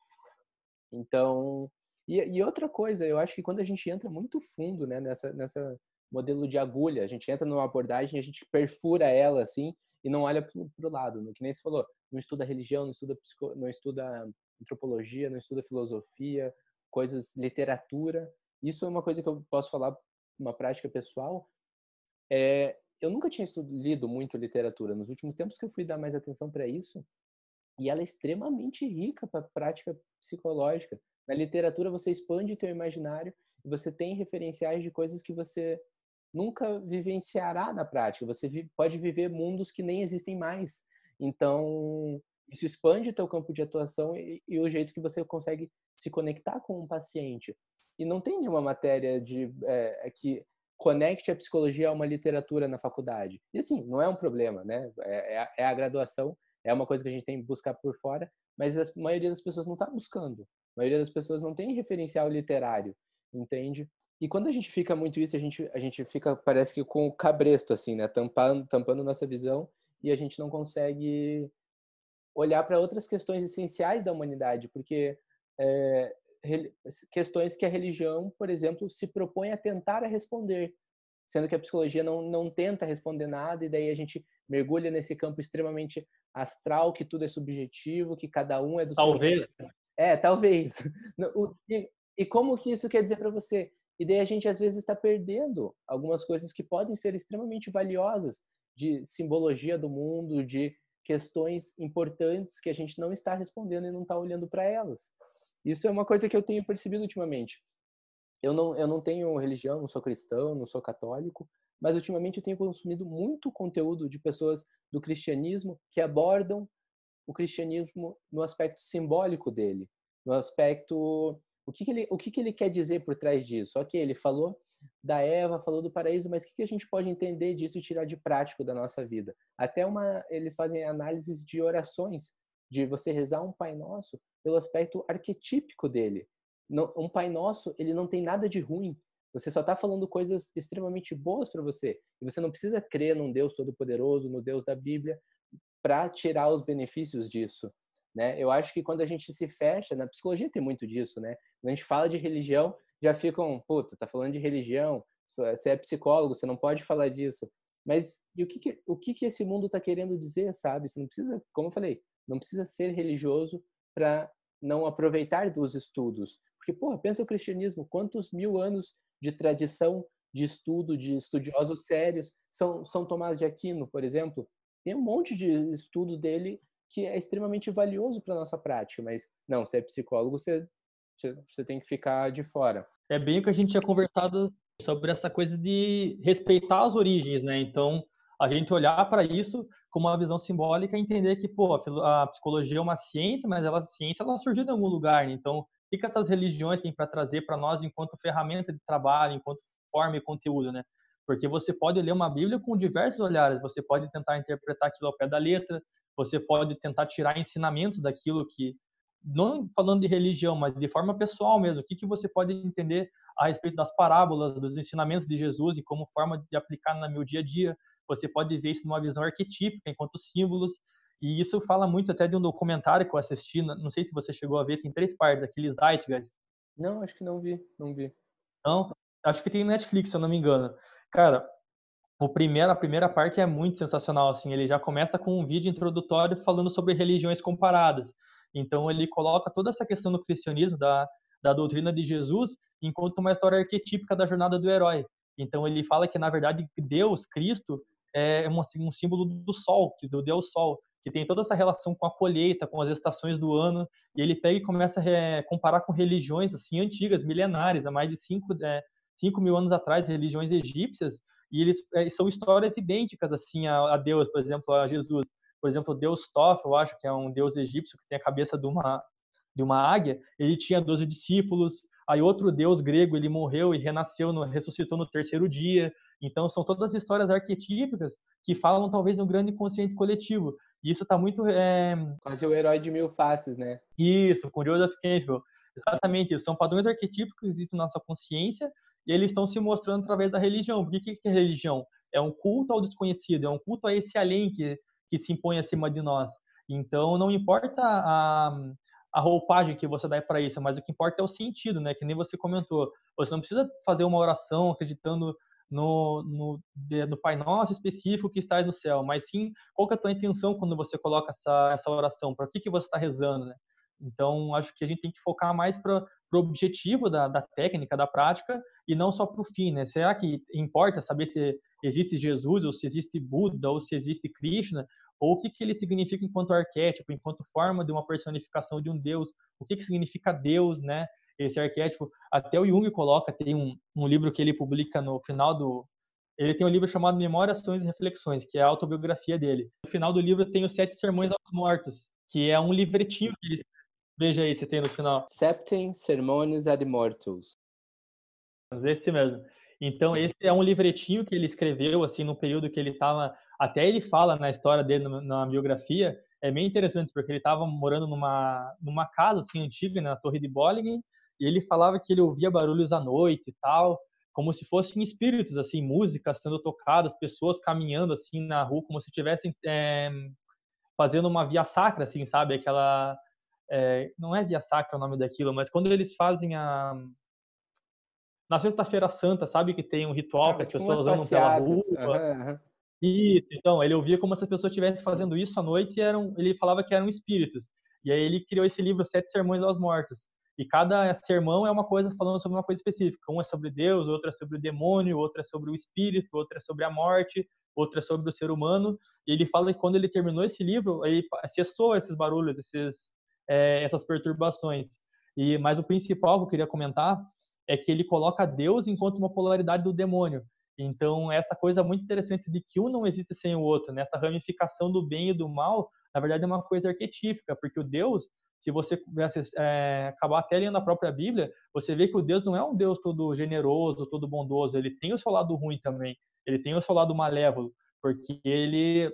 Então, e, e, outra coisa, eu acho que quando a gente entra muito fundo né, nessa, nessa modelo de agulha, a gente entra numa abordagem, a gente perfura ela assim e não olha para o lado. No que nem você falou, não estuda religião, não estuda, psico, não estuda antropologia, não estuda filosofia, coisas, literatura. Isso é uma coisa que eu posso falar, uma prática pessoal. É, eu nunca tinha lido muito literatura. Nos últimos tempos que eu fui dar mais atenção para isso, e ela é extremamente rica para prática psicológica. Na literatura você expande teu imaginário e você tem referenciais de coisas que você nunca vivenciará na prática. Você pode viver mundos que nem existem mais. Então, isso expande teu campo de atuação e, e, o jeito que você consegue se conectar com um paciente. E não tem nenhuma matéria de é, que conecte a psicologia a uma literatura na faculdade. E assim, não é um problema, né? É, é, é a graduação, é uma coisa que a gente tem que buscar por fora, mas a maioria das pessoas não está buscando. A maioria das pessoas não tem referencial literário, entende? E quando a gente fica muito isso, a gente, a gente fica, parece que com o cabresto, assim, né? Tampando, tampando nossa visão e a gente não consegue olhar para outras questões essenciais da humanidade, porque é, questões que a religião, por exemplo, se propõe a tentar a responder, sendo que a psicologia não, não tenta responder nada, e daí a gente mergulha nesse campo extremamente astral, que tudo é subjetivo, que cada um é do Talvez. Seu... É, talvez. E, e como que isso quer dizer para você? E daí a gente às vezes está perdendo algumas coisas que podem ser extremamente valiosas de simbologia do mundo, de questões importantes que a gente não está respondendo e não está olhando para elas. Isso é uma coisa que eu tenho percebido ultimamente. Eu não, eu não tenho religião, não sou cristão, não sou católico, mas ultimamente eu tenho consumido muito conteúdo de pessoas do cristianismo que abordam o cristianismo no aspecto simbólico dele, no aspecto o que, que ele o que, que ele quer dizer por trás disso. Ok, ele falou da Eva, falou do paraíso, mas o que, que a gente pode entender disso e tirar de prático da nossa vida? Até uma eles fazem análises de orações, de você rezar um Pai Nosso pelo aspecto arquetípico dele. Um Pai Nosso, ele não tem nada de ruim. Você só está falando coisas extremamente boas para você. E você não precisa crer num Deus todo-poderoso, no Deus da Bíblia, para tirar os benefícios disso. Né? Eu acho que quando a gente se fecha, na psicologia tem muito disso, né? Quando a gente fala de religião, já ficam, puta, tá falando de religião, você é psicólogo, você não pode falar disso. Mas e o que, que o que, que esse mundo está querendo dizer, sabe? Você não precisa, como eu falei, não precisa ser religioso para não aproveitar dos estudos. Porque, porra, pensa o cristianismo, quantos mil anos de tradição de estudo, de estudiosos sérios, são São Tomás de Aquino, por exemplo, tem um monte de estudo dele que é extremamente valioso para nossa prática, mas não, você é psicólogo, você, você, você tem que ficar de fora. É bem o que a gente tinha conversado sobre essa coisa de respeitar as origens, né? Então, a gente olhar para isso como uma visão simbólica e entender que, pô, a psicologia é uma ciência, mas ela, ciência ela surgiu de algum lugar, né? Então, o que, que essas religiões têm para trazer para nós enquanto ferramenta de trabalho, enquanto forma e conteúdo, né? Porque você pode ler uma Bíblia com diversos olhares, você pode tentar interpretar aquilo ao pé da letra, você pode tentar tirar ensinamentos daquilo que, não falando de religião, mas de forma pessoal mesmo, o que, que você pode entender a respeito das parábolas, dos ensinamentos de Jesus e como forma de aplicar no meu dia a dia. Você pode ver isso numa visão arquetípica, enquanto símbolos. E isso fala muito até de um documentário que eu assisti, não sei se você chegou a ver, tem três partes, aqueles Zeitgeist. Não, acho que não vi, não vi. Não, acho que tem Netflix, se eu não me engano. Cara, o primeiro, a primeira parte é muito sensacional, assim, ele já começa com um vídeo introdutório falando sobre religiões comparadas. Então ele coloca toda essa questão do cristianismo, da, da doutrina de Jesus, enquanto uma história arquetípica da jornada do herói. Então ele fala que na verdade Deus, Cristo, é um, um símbolo do sol, do Deus Sol, que tem toda essa relação com a colheita, com as estações do ano, e ele pega e começa a comparar com religiões assim antigas, milenares, há mais de 5 é, cinco mil anos atrás, religiões egípcias, e eles é, são histórias idênticas assim a, a, Deus, por exemplo, a Jesus. Por exemplo, Deus Toff, eu acho que é um deus egípcio que tem a cabeça de uma de uma águia. Ele tinha 12 discípulos. Aí outro deus grego, ele morreu e renasceu, no, ressuscitou no terceiro dia. Então são todas histórias arquetípicas que falam talvez um grande inconsciente coletivo. E isso está muito é... quase o herói de mil faces, né? Isso, com Joseph Campbell. Exatamente isso. São padrões arquetípicos que existem na nossa consciência e eles estão se mostrando através da religião. Porque o que é religião? É um culto ao desconhecido, é um culto a esse além que, que se impõe acima de nós. Então, não importa a, a roupagem que você dá para isso, mas o que importa é o sentido, né? Que nem você comentou. Você não precisa fazer uma oração acreditando no, no, no Pai Nosso específico que está no céu, mas sim qual é a tua intenção quando você coloca essa, essa oração, para que, que você está rezando, né? Então, acho que a gente tem que focar mais para o objetivo da, da técnica, da prática, e não só para o fim, né? Será que importa saber se existe Jesus, ou se existe Buda, ou se existe Krishna, ou o que, que ele significa enquanto arquétipo, enquanto forma de uma personificação de um Deus, o que, que significa Deus, né? Esse arquétipo. Até o Jung coloca, tem um, um livro que ele publica no final do. Ele tem um livro chamado Memórias, Ações e Reflexões, que é a autobiografia dele. No final do livro tem os Sete Sermões aos Mortos, que é um livretinho que ele. Veja aí se tem no final. Septem Sermones ad Mortus. Esse mesmo. Então, esse é um livretinho que ele escreveu, assim, no período que ele estava até ele fala na história dele, na biografia, é bem interessante, porque ele estava morando numa, numa casa assim antiga, na Torre de Bollingen, e ele falava que ele ouvia barulhos à noite e tal, como se fossem espíritos, assim, músicas sendo tocadas, pessoas caminhando assim na rua, como se estivessem é, fazendo uma via sacra, assim, sabe? Aquela. É, não é via sacra o nome daquilo, mas quando eles fazem a. Na Sexta-feira Santa, sabe que tem um ritual que as tipo pessoas andam pela rua. Uhum, uhum. Isso, então, ele ouvia como se as pessoas estivessem fazendo isso à noite e eram, ele falava que eram espíritos. E aí ele criou esse livro, Sete Sermões aos Mortos. E cada sermão é uma coisa falando sobre uma coisa específica. Um é sobre Deus, outro é sobre o demônio, outro é sobre o espírito, outro é sobre a morte, outro é sobre o ser humano. E ele fala que quando ele terminou esse livro, ele cessou esses barulhos, esses, é, essas perturbações. E Mas o principal que eu queria comentar é que ele coloca Deus enquanto uma polaridade do demônio. Então, essa coisa muito interessante de que um não existe sem o outro, né? essa ramificação do bem e do mal, na verdade é uma coisa arquetípica, porque o Deus, se você é, acabar até lendo a própria Bíblia, você vê que o Deus não é um Deus todo generoso, todo bondoso, ele tem o seu lado ruim também, ele tem o seu lado malévolo, porque ele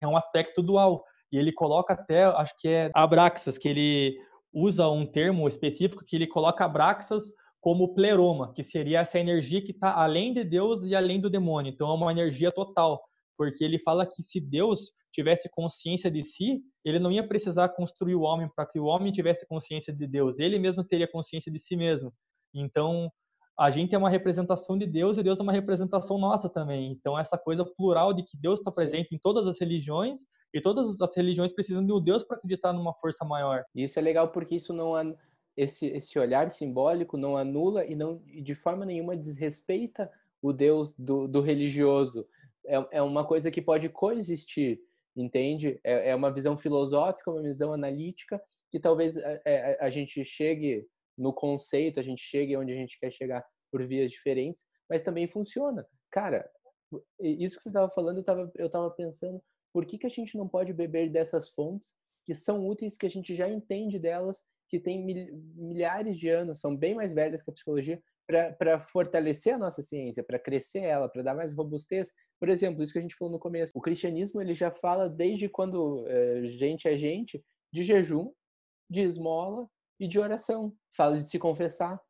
é um aspecto dual, e ele coloca até, acho que é Abraxas, que ele usa um termo específico que ele coloca Abraxas como pleroma, que seria essa energia que está além de Deus e além do demônio. Então é uma energia total, porque ele fala que se Deus tivesse consciência de si, ele não ia precisar construir o homem para que o homem tivesse consciência de Deus. Ele mesmo teria consciência de si mesmo. Então a gente é uma representação de Deus e Deus é uma representação nossa também. Então essa coisa plural de que Deus está presente em todas as religiões e todas as religiões precisam de um Deus para acreditar numa força maior. Isso é legal porque isso não é esse, esse olhar simbólico não anula e não de forma nenhuma desrespeita o Deus do, do religioso. É, é uma coisa que pode coexistir, entende? É, é uma visão filosófica, uma visão analítica, que talvez a, é, a, é, a gente chegue no conceito, a gente chegue onde a gente quer chegar por vias diferentes, mas também funciona. Cara, isso que você estava falando, eu estava eu tava pensando, por que, que a gente não pode beber dessas fontes que são úteis, que a gente já entende delas que têm milhares de anos, são bem mais velhas que a psicologia, para fortalecer a nossa ciência, para crescer ela, para dar mais robustez. Por exemplo, isso que a gente falou no começo, o cristianismo ele já fala desde quando é, gente é gente de jejum, de esmola e de oração. Fala de se confessar.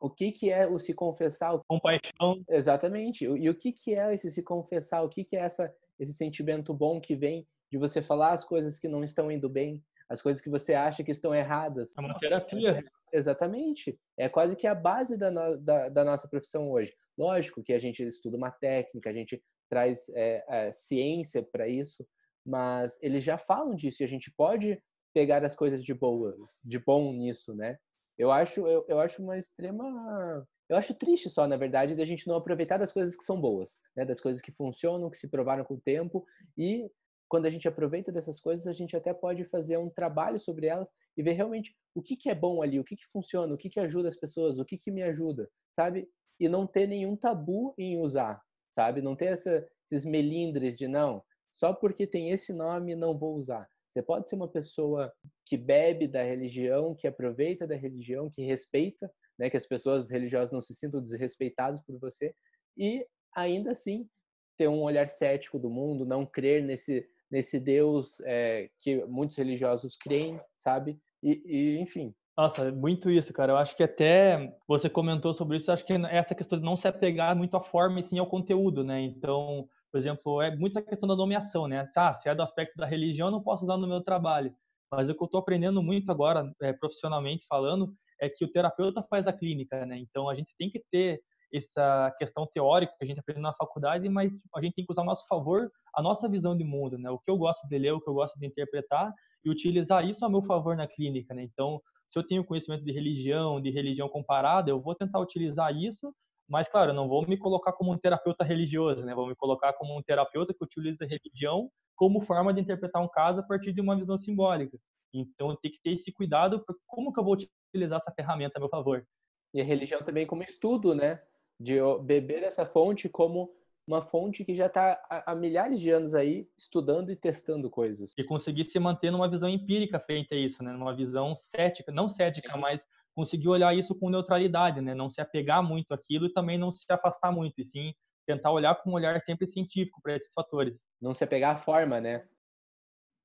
O que, que é o se confessar? Compaixão. Exatamente. E o que, que é esse se confessar? O que, que é essa, esse sentimento bom que vem de você falar as coisas que não estão indo bem, as coisas que você acha que estão erradas. É uma terapia. Exatamente. É quase que a base da, no, da, da, nossa profissão hoje. Lógico que a gente estuda uma técnica, a gente traz é, é, ciência para isso, mas eles já falam disso e a gente pode pegar as coisas de boas, de bom nisso, né? Eu acho, eu, eu acho uma extrema eu acho triste só, na verdade, da gente não aproveitar das coisas que são boas, né? das coisas que funcionam, que se provaram com o tempo e quando a gente aproveita dessas coisas, a gente até pode fazer um trabalho sobre elas e ver realmente o que, que é bom ali, o que, que funciona, o que, que ajuda as pessoas, o que, que me ajuda, sabe? E não ter nenhum tabu em usar, sabe? Não ter essa, esses melindres de não, só porque tem esse nome não vou usar. Você pode ser uma pessoa que bebe da religião, que aproveita da religião, que respeita, né, que as pessoas religiosas não se sintam desrespeitadas por você e ainda assim ter um olhar cético do mundo, não crer nesse nesse Deus é, que muitos religiosos creem, sabe? E, e, enfim, Nossa, muito isso, cara. Eu acho que até você comentou sobre isso, acho que essa questão de não se apegar muito à forma e sim ao conteúdo, né? Então, por exemplo, é muito essa questão da nomeação, né? Ah, se é do aspecto da religião, não posso usar no meu trabalho. Mas o que eu estou aprendendo muito agora, é, profissionalmente falando, é que o terapeuta faz a clínica, né? Então, a gente tem que ter essa questão teórica que a gente aprende na faculdade, mas a gente tem que usar ao nosso favor a nossa visão de mundo, né? O que eu gosto de ler, o que eu gosto de interpretar e utilizar isso a meu favor na clínica, né? Então, se eu tenho conhecimento de religião, de religião comparada, eu vou tentar utilizar isso, mas claro, eu não vou me colocar como um terapeuta religioso, né? Vou me colocar como um terapeuta que utiliza a religião como forma de interpretar um caso a partir de uma visão simbólica. Então, tem que ter esse cuidado como que eu vou utilizar essa ferramenta a meu favor. E a religião também como estudo, né? De beber essa fonte como uma fonte que já está há milhares de anos aí estudando e testando coisas. E conseguir se manter numa visão empírica frente a isso, né? Numa visão cética, não cética, Sim. mas conseguir olhar isso com neutralidade, né? Não se apegar muito àquilo e também não se afastar muito, e sim tentar olhar com um olhar sempre científico para esses fatores. Não se apegar à forma, né?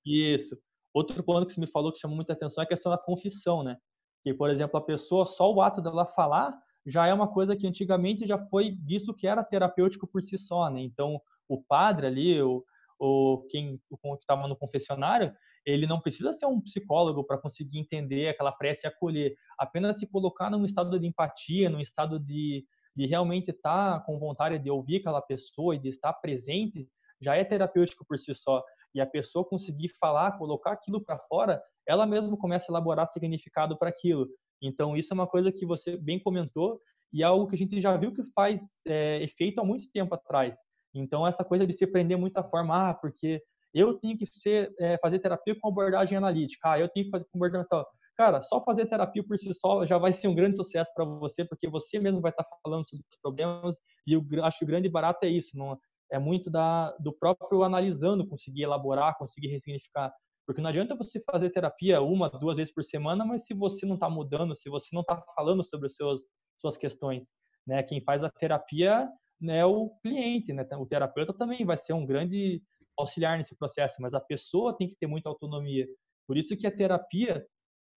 Isso. Outro ponto que você me falou que chamou muita atenção é a questão da confissão, né? Que, por exemplo, a pessoa, só o ato dela falar já é uma coisa que antigamente já foi visto que era terapêutico por si só, né? Então, o padre ali, o, o quem o que estava no confessionário, ele não precisa ser um psicólogo para conseguir entender aquela prece e acolher. Apenas se colocar num estado de empatia, num estado de, de realmente estar tá com vontade de ouvir aquela pessoa e de estar presente, já é terapêutico por si só. E a pessoa conseguir falar, colocar aquilo para fora, ela mesma começa a elaborar significado para aquilo. Então, isso é uma coisa que você bem comentou e é algo que a gente já viu que faz é, efeito há muito tempo atrás. Então, essa coisa de se prender muito à forma, ah, porque eu tenho que ser, é, fazer terapia com abordagem analítica, ah, eu tenho que fazer com comportamental. Cara, só fazer terapia por si só já vai ser um grande sucesso para você, porque você mesmo vai estar tá falando sobre os problemas, e eu acho que o grande barato é isso, não é muito da, do próprio analisando, conseguir elaborar, conseguir ressignificar. Porque não adianta você fazer terapia uma, duas vezes por semana, mas se você não está mudando, se você não está falando sobre as suas questões, né? Quem faz a terapia né, é o cliente, né? O terapeuta também vai ser um grande auxiliar nesse processo, mas a pessoa tem que ter muita autonomia. Por isso que a terapia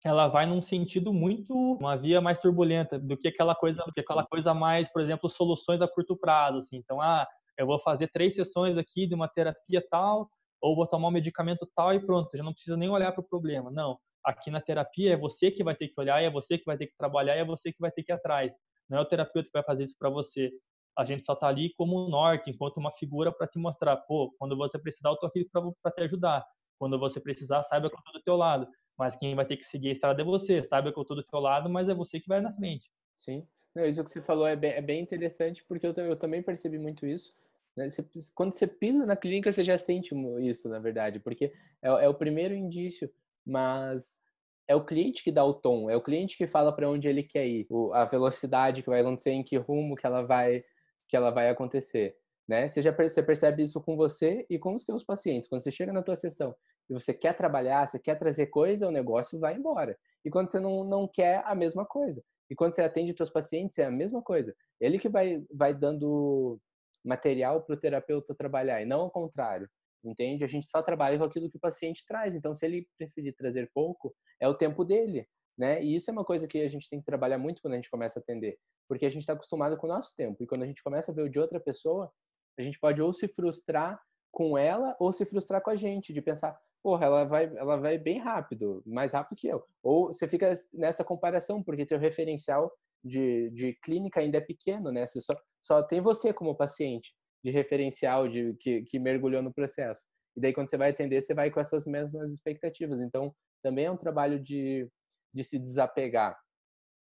ela vai num sentido muito uma via mais turbulenta do que aquela coisa, do que aquela coisa mais, por exemplo, soluções a curto prazo, assim. Então, ah, eu vou fazer três sessões aqui de uma terapia tal, ou vou tomar um medicamento tal e pronto, já não precisa nem olhar para o problema. Não, aqui na terapia é você que vai ter que olhar, é você que vai ter que trabalhar, é você que vai ter que ir atrás. Não é o terapeuta que vai fazer isso para você. A gente só está ali como um norte, enquanto uma figura para te mostrar, pô, quando você precisar, eu estou aqui para te ajudar. Quando você precisar, saiba que eu estou do teu lado. Mas quem vai ter que seguir a estrada é você. Saiba que eu estou do teu lado, mas é você que vai na frente. Sim. Isso que você falou é bem, é bem interessante, porque eu, eu também percebi muito isso. Né? Você, quando você pisa na clínica, você já sente isso, na verdade, porque é, é o primeiro indício, mas é o cliente que dá o tom, é o cliente que fala para onde ele quer ir, a velocidade que vai acontecer, em que rumo que ela vai que ela vai acontecer, né? Você já você percebe isso com você e com os seus pacientes. Quando você chega na tua sessão e você quer trabalhar, você quer trazer coisa, o negócio vai embora. E quando você não, não quer, a mesma coisa. E quando você atende os seus pacientes, é a mesma coisa. Ele que vai, vai dando material para o terapeuta trabalhar, e não ao contrário, entende? A gente só trabalha com aquilo que o paciente traz, então se ele preferir trazer pouco, é o tempo dele, né? E isso é uma coisa que a gente tem que trabalhar muito quando a gente começa a atender, porque a gente está acostumado com o nosso tempo, e quando a gente começa a ver o de outra pessoa, a gente pode ou se frustrar com ela, ou se frustrar com a gente, de pensar, porra, ela vai, ela vai bem rápido, mais rápido que eu. Ou você fica nessa comparação, porque teu referencial de, de clínica ainda é pequeno, né? Você só, só tem você como paciente de referencial de que, que mergulhou no processo. E daí, quando você vai atender, você vai com essas mesmas expectativas. Então, também é um trabalho de, de se desapegar.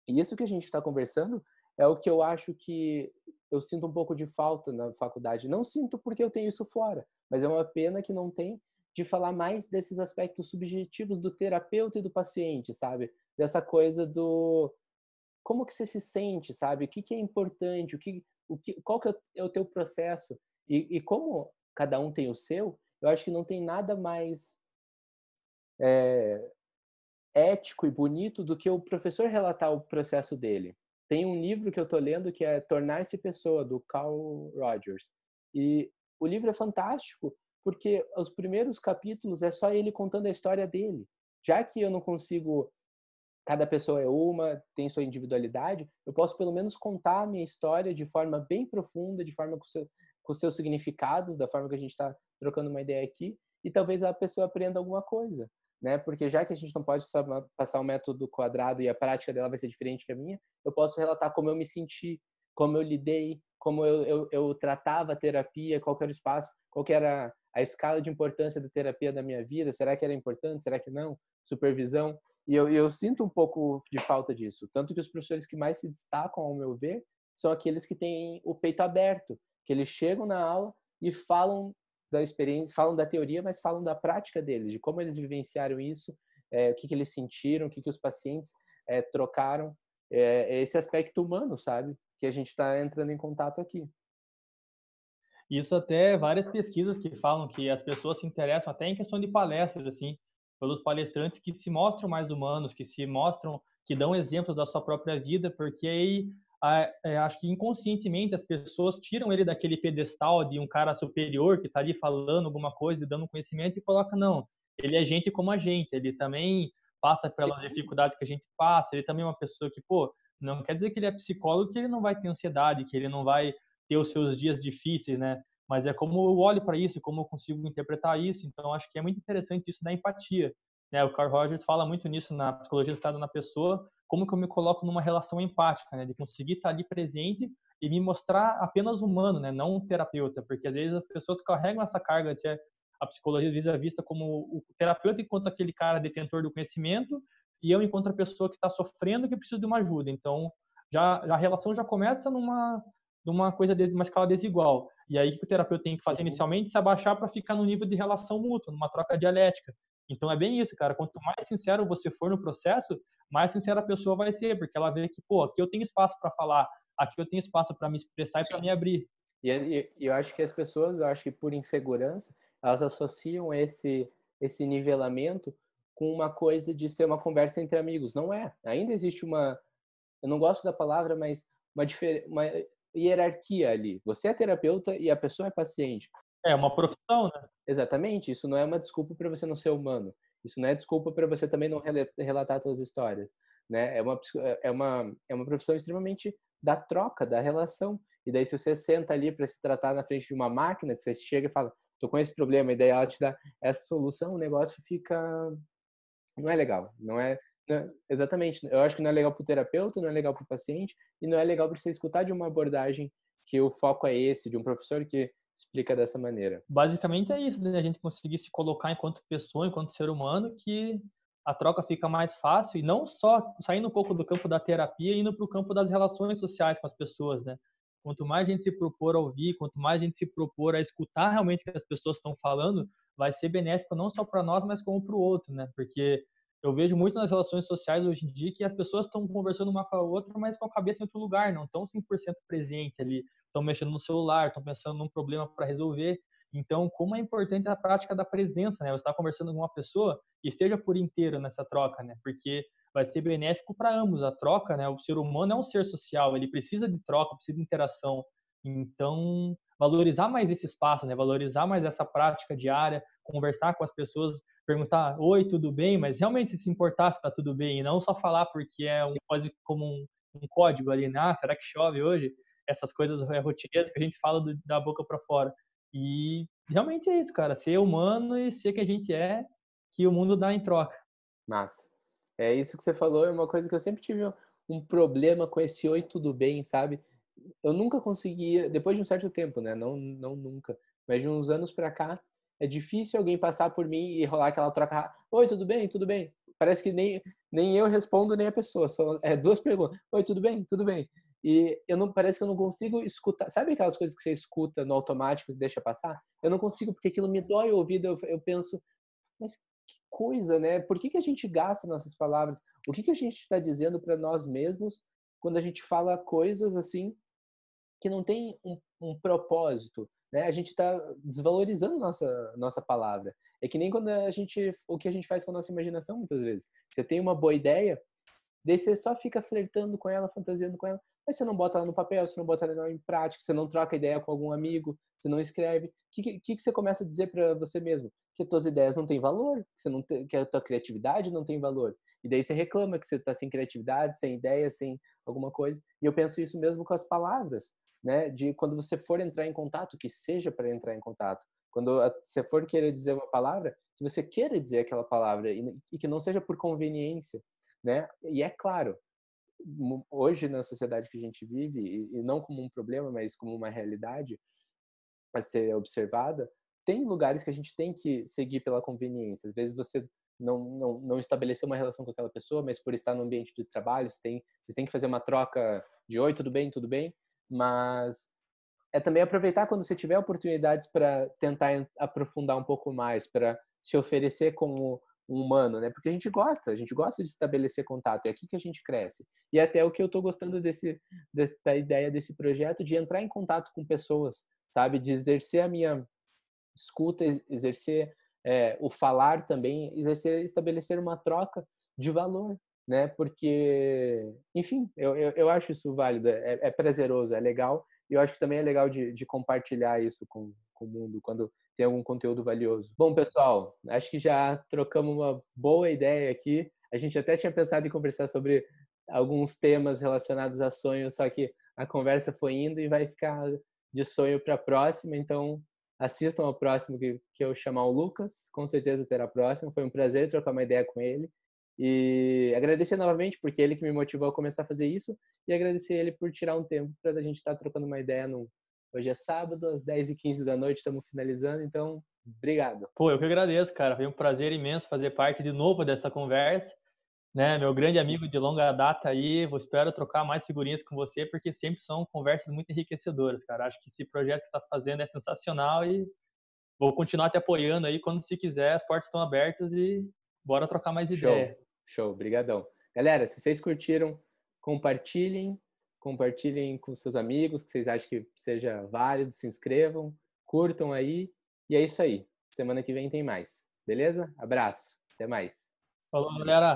E isso que a gente está conversando é o que eu acho que eu sinto um pouco de falta na faculdade. Não sinto porque eu tenho isso fora, mas é uma pena que não tem de falar mais desses aspectos subjetivos do terapeuta e do paciente, sabe? Dessa coisa do como que você se sente, sabe? O que, que é importante, o que, o que, qual que é o teu processo e, e como cada um tem o seu, eu acho que não tem nada mais é, ético e bonito do que o professor relatar o processo dele. Tem um livro que eu estou lendo que é Tornar-se Pessoa, do Carl Rogers. E o livro é fantástico porque os primeiros capítulos é só ele contando a história dele. Já que eu não consigo cada pessoa é uma, tem sua individualidade, eu posso pelo menos contar a minha história de forma bem profunda, de forma com, seu, com seus significados, da forma que a gente está trocando uma ideia aqui, e talvez a pessoa aprenda alguma coisa, né? Porque já que a gente não pode só passar o método quadrado e a prática dela vai ser diferente que a minha, eu posso relatar como eu me senti, como eu lidei, como eu, eu, eu tratava a terapia, qual era o espaço, qual era a escala de importância da terapia da minha vida, será que era importante, será que não? Supervisão. E eu, eu sinto um pouco de falta disso. Tanto que os professores que mais se destacam, ao meu ver, são aqueles que têm o peito aberto, que eles chegam na aula e falam da experiência, falam da teoria, mas falam da prática deles, de como eles vivenciaram isso, é, o que, que eles sentiram, o que, que os pacientes é, trocaram. É, esse aspecto humano, sabe? Que a gente está entrando em contato aqui. Isso até várias pesquisas que falam que as pessoas se interessam até em questão de palestras, assim, pelos palestrantes que se mostram mais humanos, que se mostram, que dão exemplos da sua própria vida, porque aí é, acho que inconscientemente as pessoas tiram ele daquele pedestal de um cara superior que está ali falando alguma coisa e dando conhecimento e coloca não, ele é gente como a gente, ele também passa pelas dificuldades que a gente passa, ele também é uma pessoa que, pô, não quer dizer que ele é psicólogo que ele não vai ter ansiedade, que ele não vai ter os seus dias difíceis, né? Mas é como eu olho para isso, como eu consigo interpretar isso. Então, acho que é muito interessante isso da empatia. Né? O Carl Rogers fala muito nisso na psicologia do na pessoa, como que eu me coloco numa relação empática, né? De conseguir estar ali presente e me mostrar apenas humano, né? Não um terapeuta, porque às vezes as pessoas carregam essa carga de a psicologia visa vista como o terapeuta enquanto aquele cara detentor do conhecimento e eu enquanto a pessoa que está sofrendo que precisa de uma ajuda. Então, já, a relação já começa numa de uma coisa, uma escala desigual. E aí, o que o terapeuta tem que fazer uhum. inicialmente? Se abaixar para ficar no nível de relação mútua, numa troca dialética. Então, é bem isso, cara. Quanto mais sincero você for no processo, mais sincera a pessoa vai ser, porque ela vê que, pô, aqui eu tenho espaço para falar, aqui eu tenho espaço para me expressar e para me abrir. E eu acho que as pessoas, eu acho que por insegurança, elas associam esse esse nivelamento com uma coisa de ser uma conversa entre amigos. Não é. Ainda existe uma, eu não gosto da palavra, mas uma, uma hierarquia ali. Você é terapeuta e a pessoa é paciente. É uma profissão, né? Exatamente. Isso não é uma desculpa para você não ser humano. Isso não é desculpa para você também não relatar suas histórias, né? É uma é uma é uma profissão extremamente da troca, da relação. E daí se você senta ali para se tratar na frente de uma máquina, que você chega e fala, tô com esse problema, e daí ela te dá essa solução, o negócio fica não é legal, não é né? Exatamente. Eu acho que não é legal para o terapeuta, não é legal para o paciente e não é legal para você escutar de uma abordagem que o foco é esse, de um professor que explica dessa maneira. Basicamente é isso, né? A gente conseguir se colocar enquanto pessoa, enquanto ser humano, que a troca fica mais fácil e não só saindo um pouco do campo da terapia indo para o campo das relações sociais com as pessoas, né? Quanto mais a gente se propor a ouvir, quanto mais a gente se propor a escutar realmente o que as pessoas estão falando, vai ser benéfico não só para nós, mas como para o outro, né? Porque eu vejo muito nas relações sociais hoje em dia que as pessoas estão conversando uma com a outra, mas com a cabeça em outro lugar, não estão 100% presentes ali, estão mexendo no celular, estão pensando num problema para resolver. Então, como é importante a prática da presença, né? Você está conversando com uma pessoa e esteja por inteiro nessa troca, né? Porque vai ser benéfico para ambos. A troca, né? O ser humano é um ser social, ele precisa de troca, precisa de interação. Então, valorizar mais esse espaço, né? Valorizar mais essa prática diária, conversar com as pessoas, perguntar, oi, tudo bem? Mas realmente se importar se está tudo bem, e não só falar porque é um, quase como um, um, código ali, né? Ah, será que chove hoje? Essas coisas é, rotineiras que a gente fala do, da boca para fora. E realmente é isso, cara, ser humano e ser que a gente é, que o mundo dá em troca. Massa. É isso que você falou, é uma coisa que eu sempre tive um problema com esse oi, tudo bem, sabe? Eu nunca conseguia, depois de um certo tempo, né? Não, não nunca, mas de uns anos para cá, é difícil alguém passar por mim e rolar aquela troca. Oi, tudo bem? Tudo bem? Parece que nem, nem eu respondo, nem a pessoa. São é, duas perguntas. Oi, tudo bem? Tudo bem? E eu não parece que eu não consigo escutar. Sabe aquelas coisas que você escuta no automático e deixa passar? Eu não consigo porque aquilo me dói o ouvido. Eu, eu penso, mas que coisa, né? Por que, que a gente gasta nossas palavras? O que, que a gente está dizendo para nós mesmos quando a gente fala coisas assim que não tem um, um propósito? Né, a gente está desvalorizando nossa nossa palavra. É que nem quando a gente o que a gente faz com a nossa imaginação muitas vezes. Você tem uma boa ideia, daí você só fica flertando com ela, fantasiando com ela, mas você não bota ela no papel, você não bota ela em prática, você não troca ideia com algum amigo, você não escreve. O que, que, que você começa a dizer para você mesmo? Que as tuas ideias não têm valor, que, você não tem, que a tua criatividade não tem valor. E daí você reclama que você está sem criatividade, sem ideia, sem alguma coisa. E eu penso isso mesmo com as palavras, né? De quando você for entrar em contato, que seja para entrar em contato. Quando você for querer dizer uma palavra, que você queira dizer aquela palavra e, que não seja por conveniência, né? E é claro, hoje na sociedade que a gente vive e, não como um problema, mas como uma realidade a ser observada, tem lugares que a gente tem que seguir pela conveniência. Às vezes você não, não, não estabeleceu uma relação com aquela pessoa, mas por estar no ambiente de trabalho, você tem, você tem que fazer uma troca de oi, tudo bem, tudo bem, mas é também aproveitar quando você tiver oportunidades para tentar aprofundar um pouco mais, para se oferecer como um humano, né? Porque a gente gosta, a gente gosta de estabelecer contato, é aqui que a gente cresce. E até o que eu estou gostando desse, desse, da ideia desse projeto de entrar em contato com pessoas, sabe? De exercer a minha escuta, exercer é, o falar também, exercer, estabelecer uma troca de valor, né? Porque, enfim, eu, eu, eu acho isso válido, é, é prazeroso, é legal. E eu acho que também é legal de, de compartilhar isso com, com o mundo quando tem algum conteúdo valioso. Bom, pessoal, acho que já trocamos uma boa ideia aqui. A gente até tinha pensado em conversar sobre alguns temas relacionados a sonhos, só que a conversa foi indo e vai ficar de sonho para a próxima. Então, assistam ao próximo que, que eu chamar o Lucas, com certeza terá próximo. Foi um prazer trocar uma ideia com ele. E agradecer novamente, porque ele que me motivou a começar a fazer isso, e agradecer ele por tirar um tempo para a gente estar tá trocando uma ideia no, Hoje é sábado, às 10h15 da noite, estamos finalizando, então, obrigado. Pô, eu que agradeço, cara. Foi um prazer imenso fazer parte de novo dessa conversa. Né, meu grande amigo de longa data aí, vou espero trocar mais figurinhas com você, porque sempre são conversas muito enriquecedoras, cara. Acho que esse projeto que você está fazendo é sensacional e vou continuar te apoiando aí quando se quiser, as portas estão abertas e bora trocar mais Show. ideia. Show, obrigadão. Galera, se vocês curtiram, compartilhem, compartilhem com seus amigos que vocês acham que seja válido, se inscrevam, curtam aí. E é isso aí. Semana que vem tem mais. Beleza? Abraço. Até mais. Falou, galera.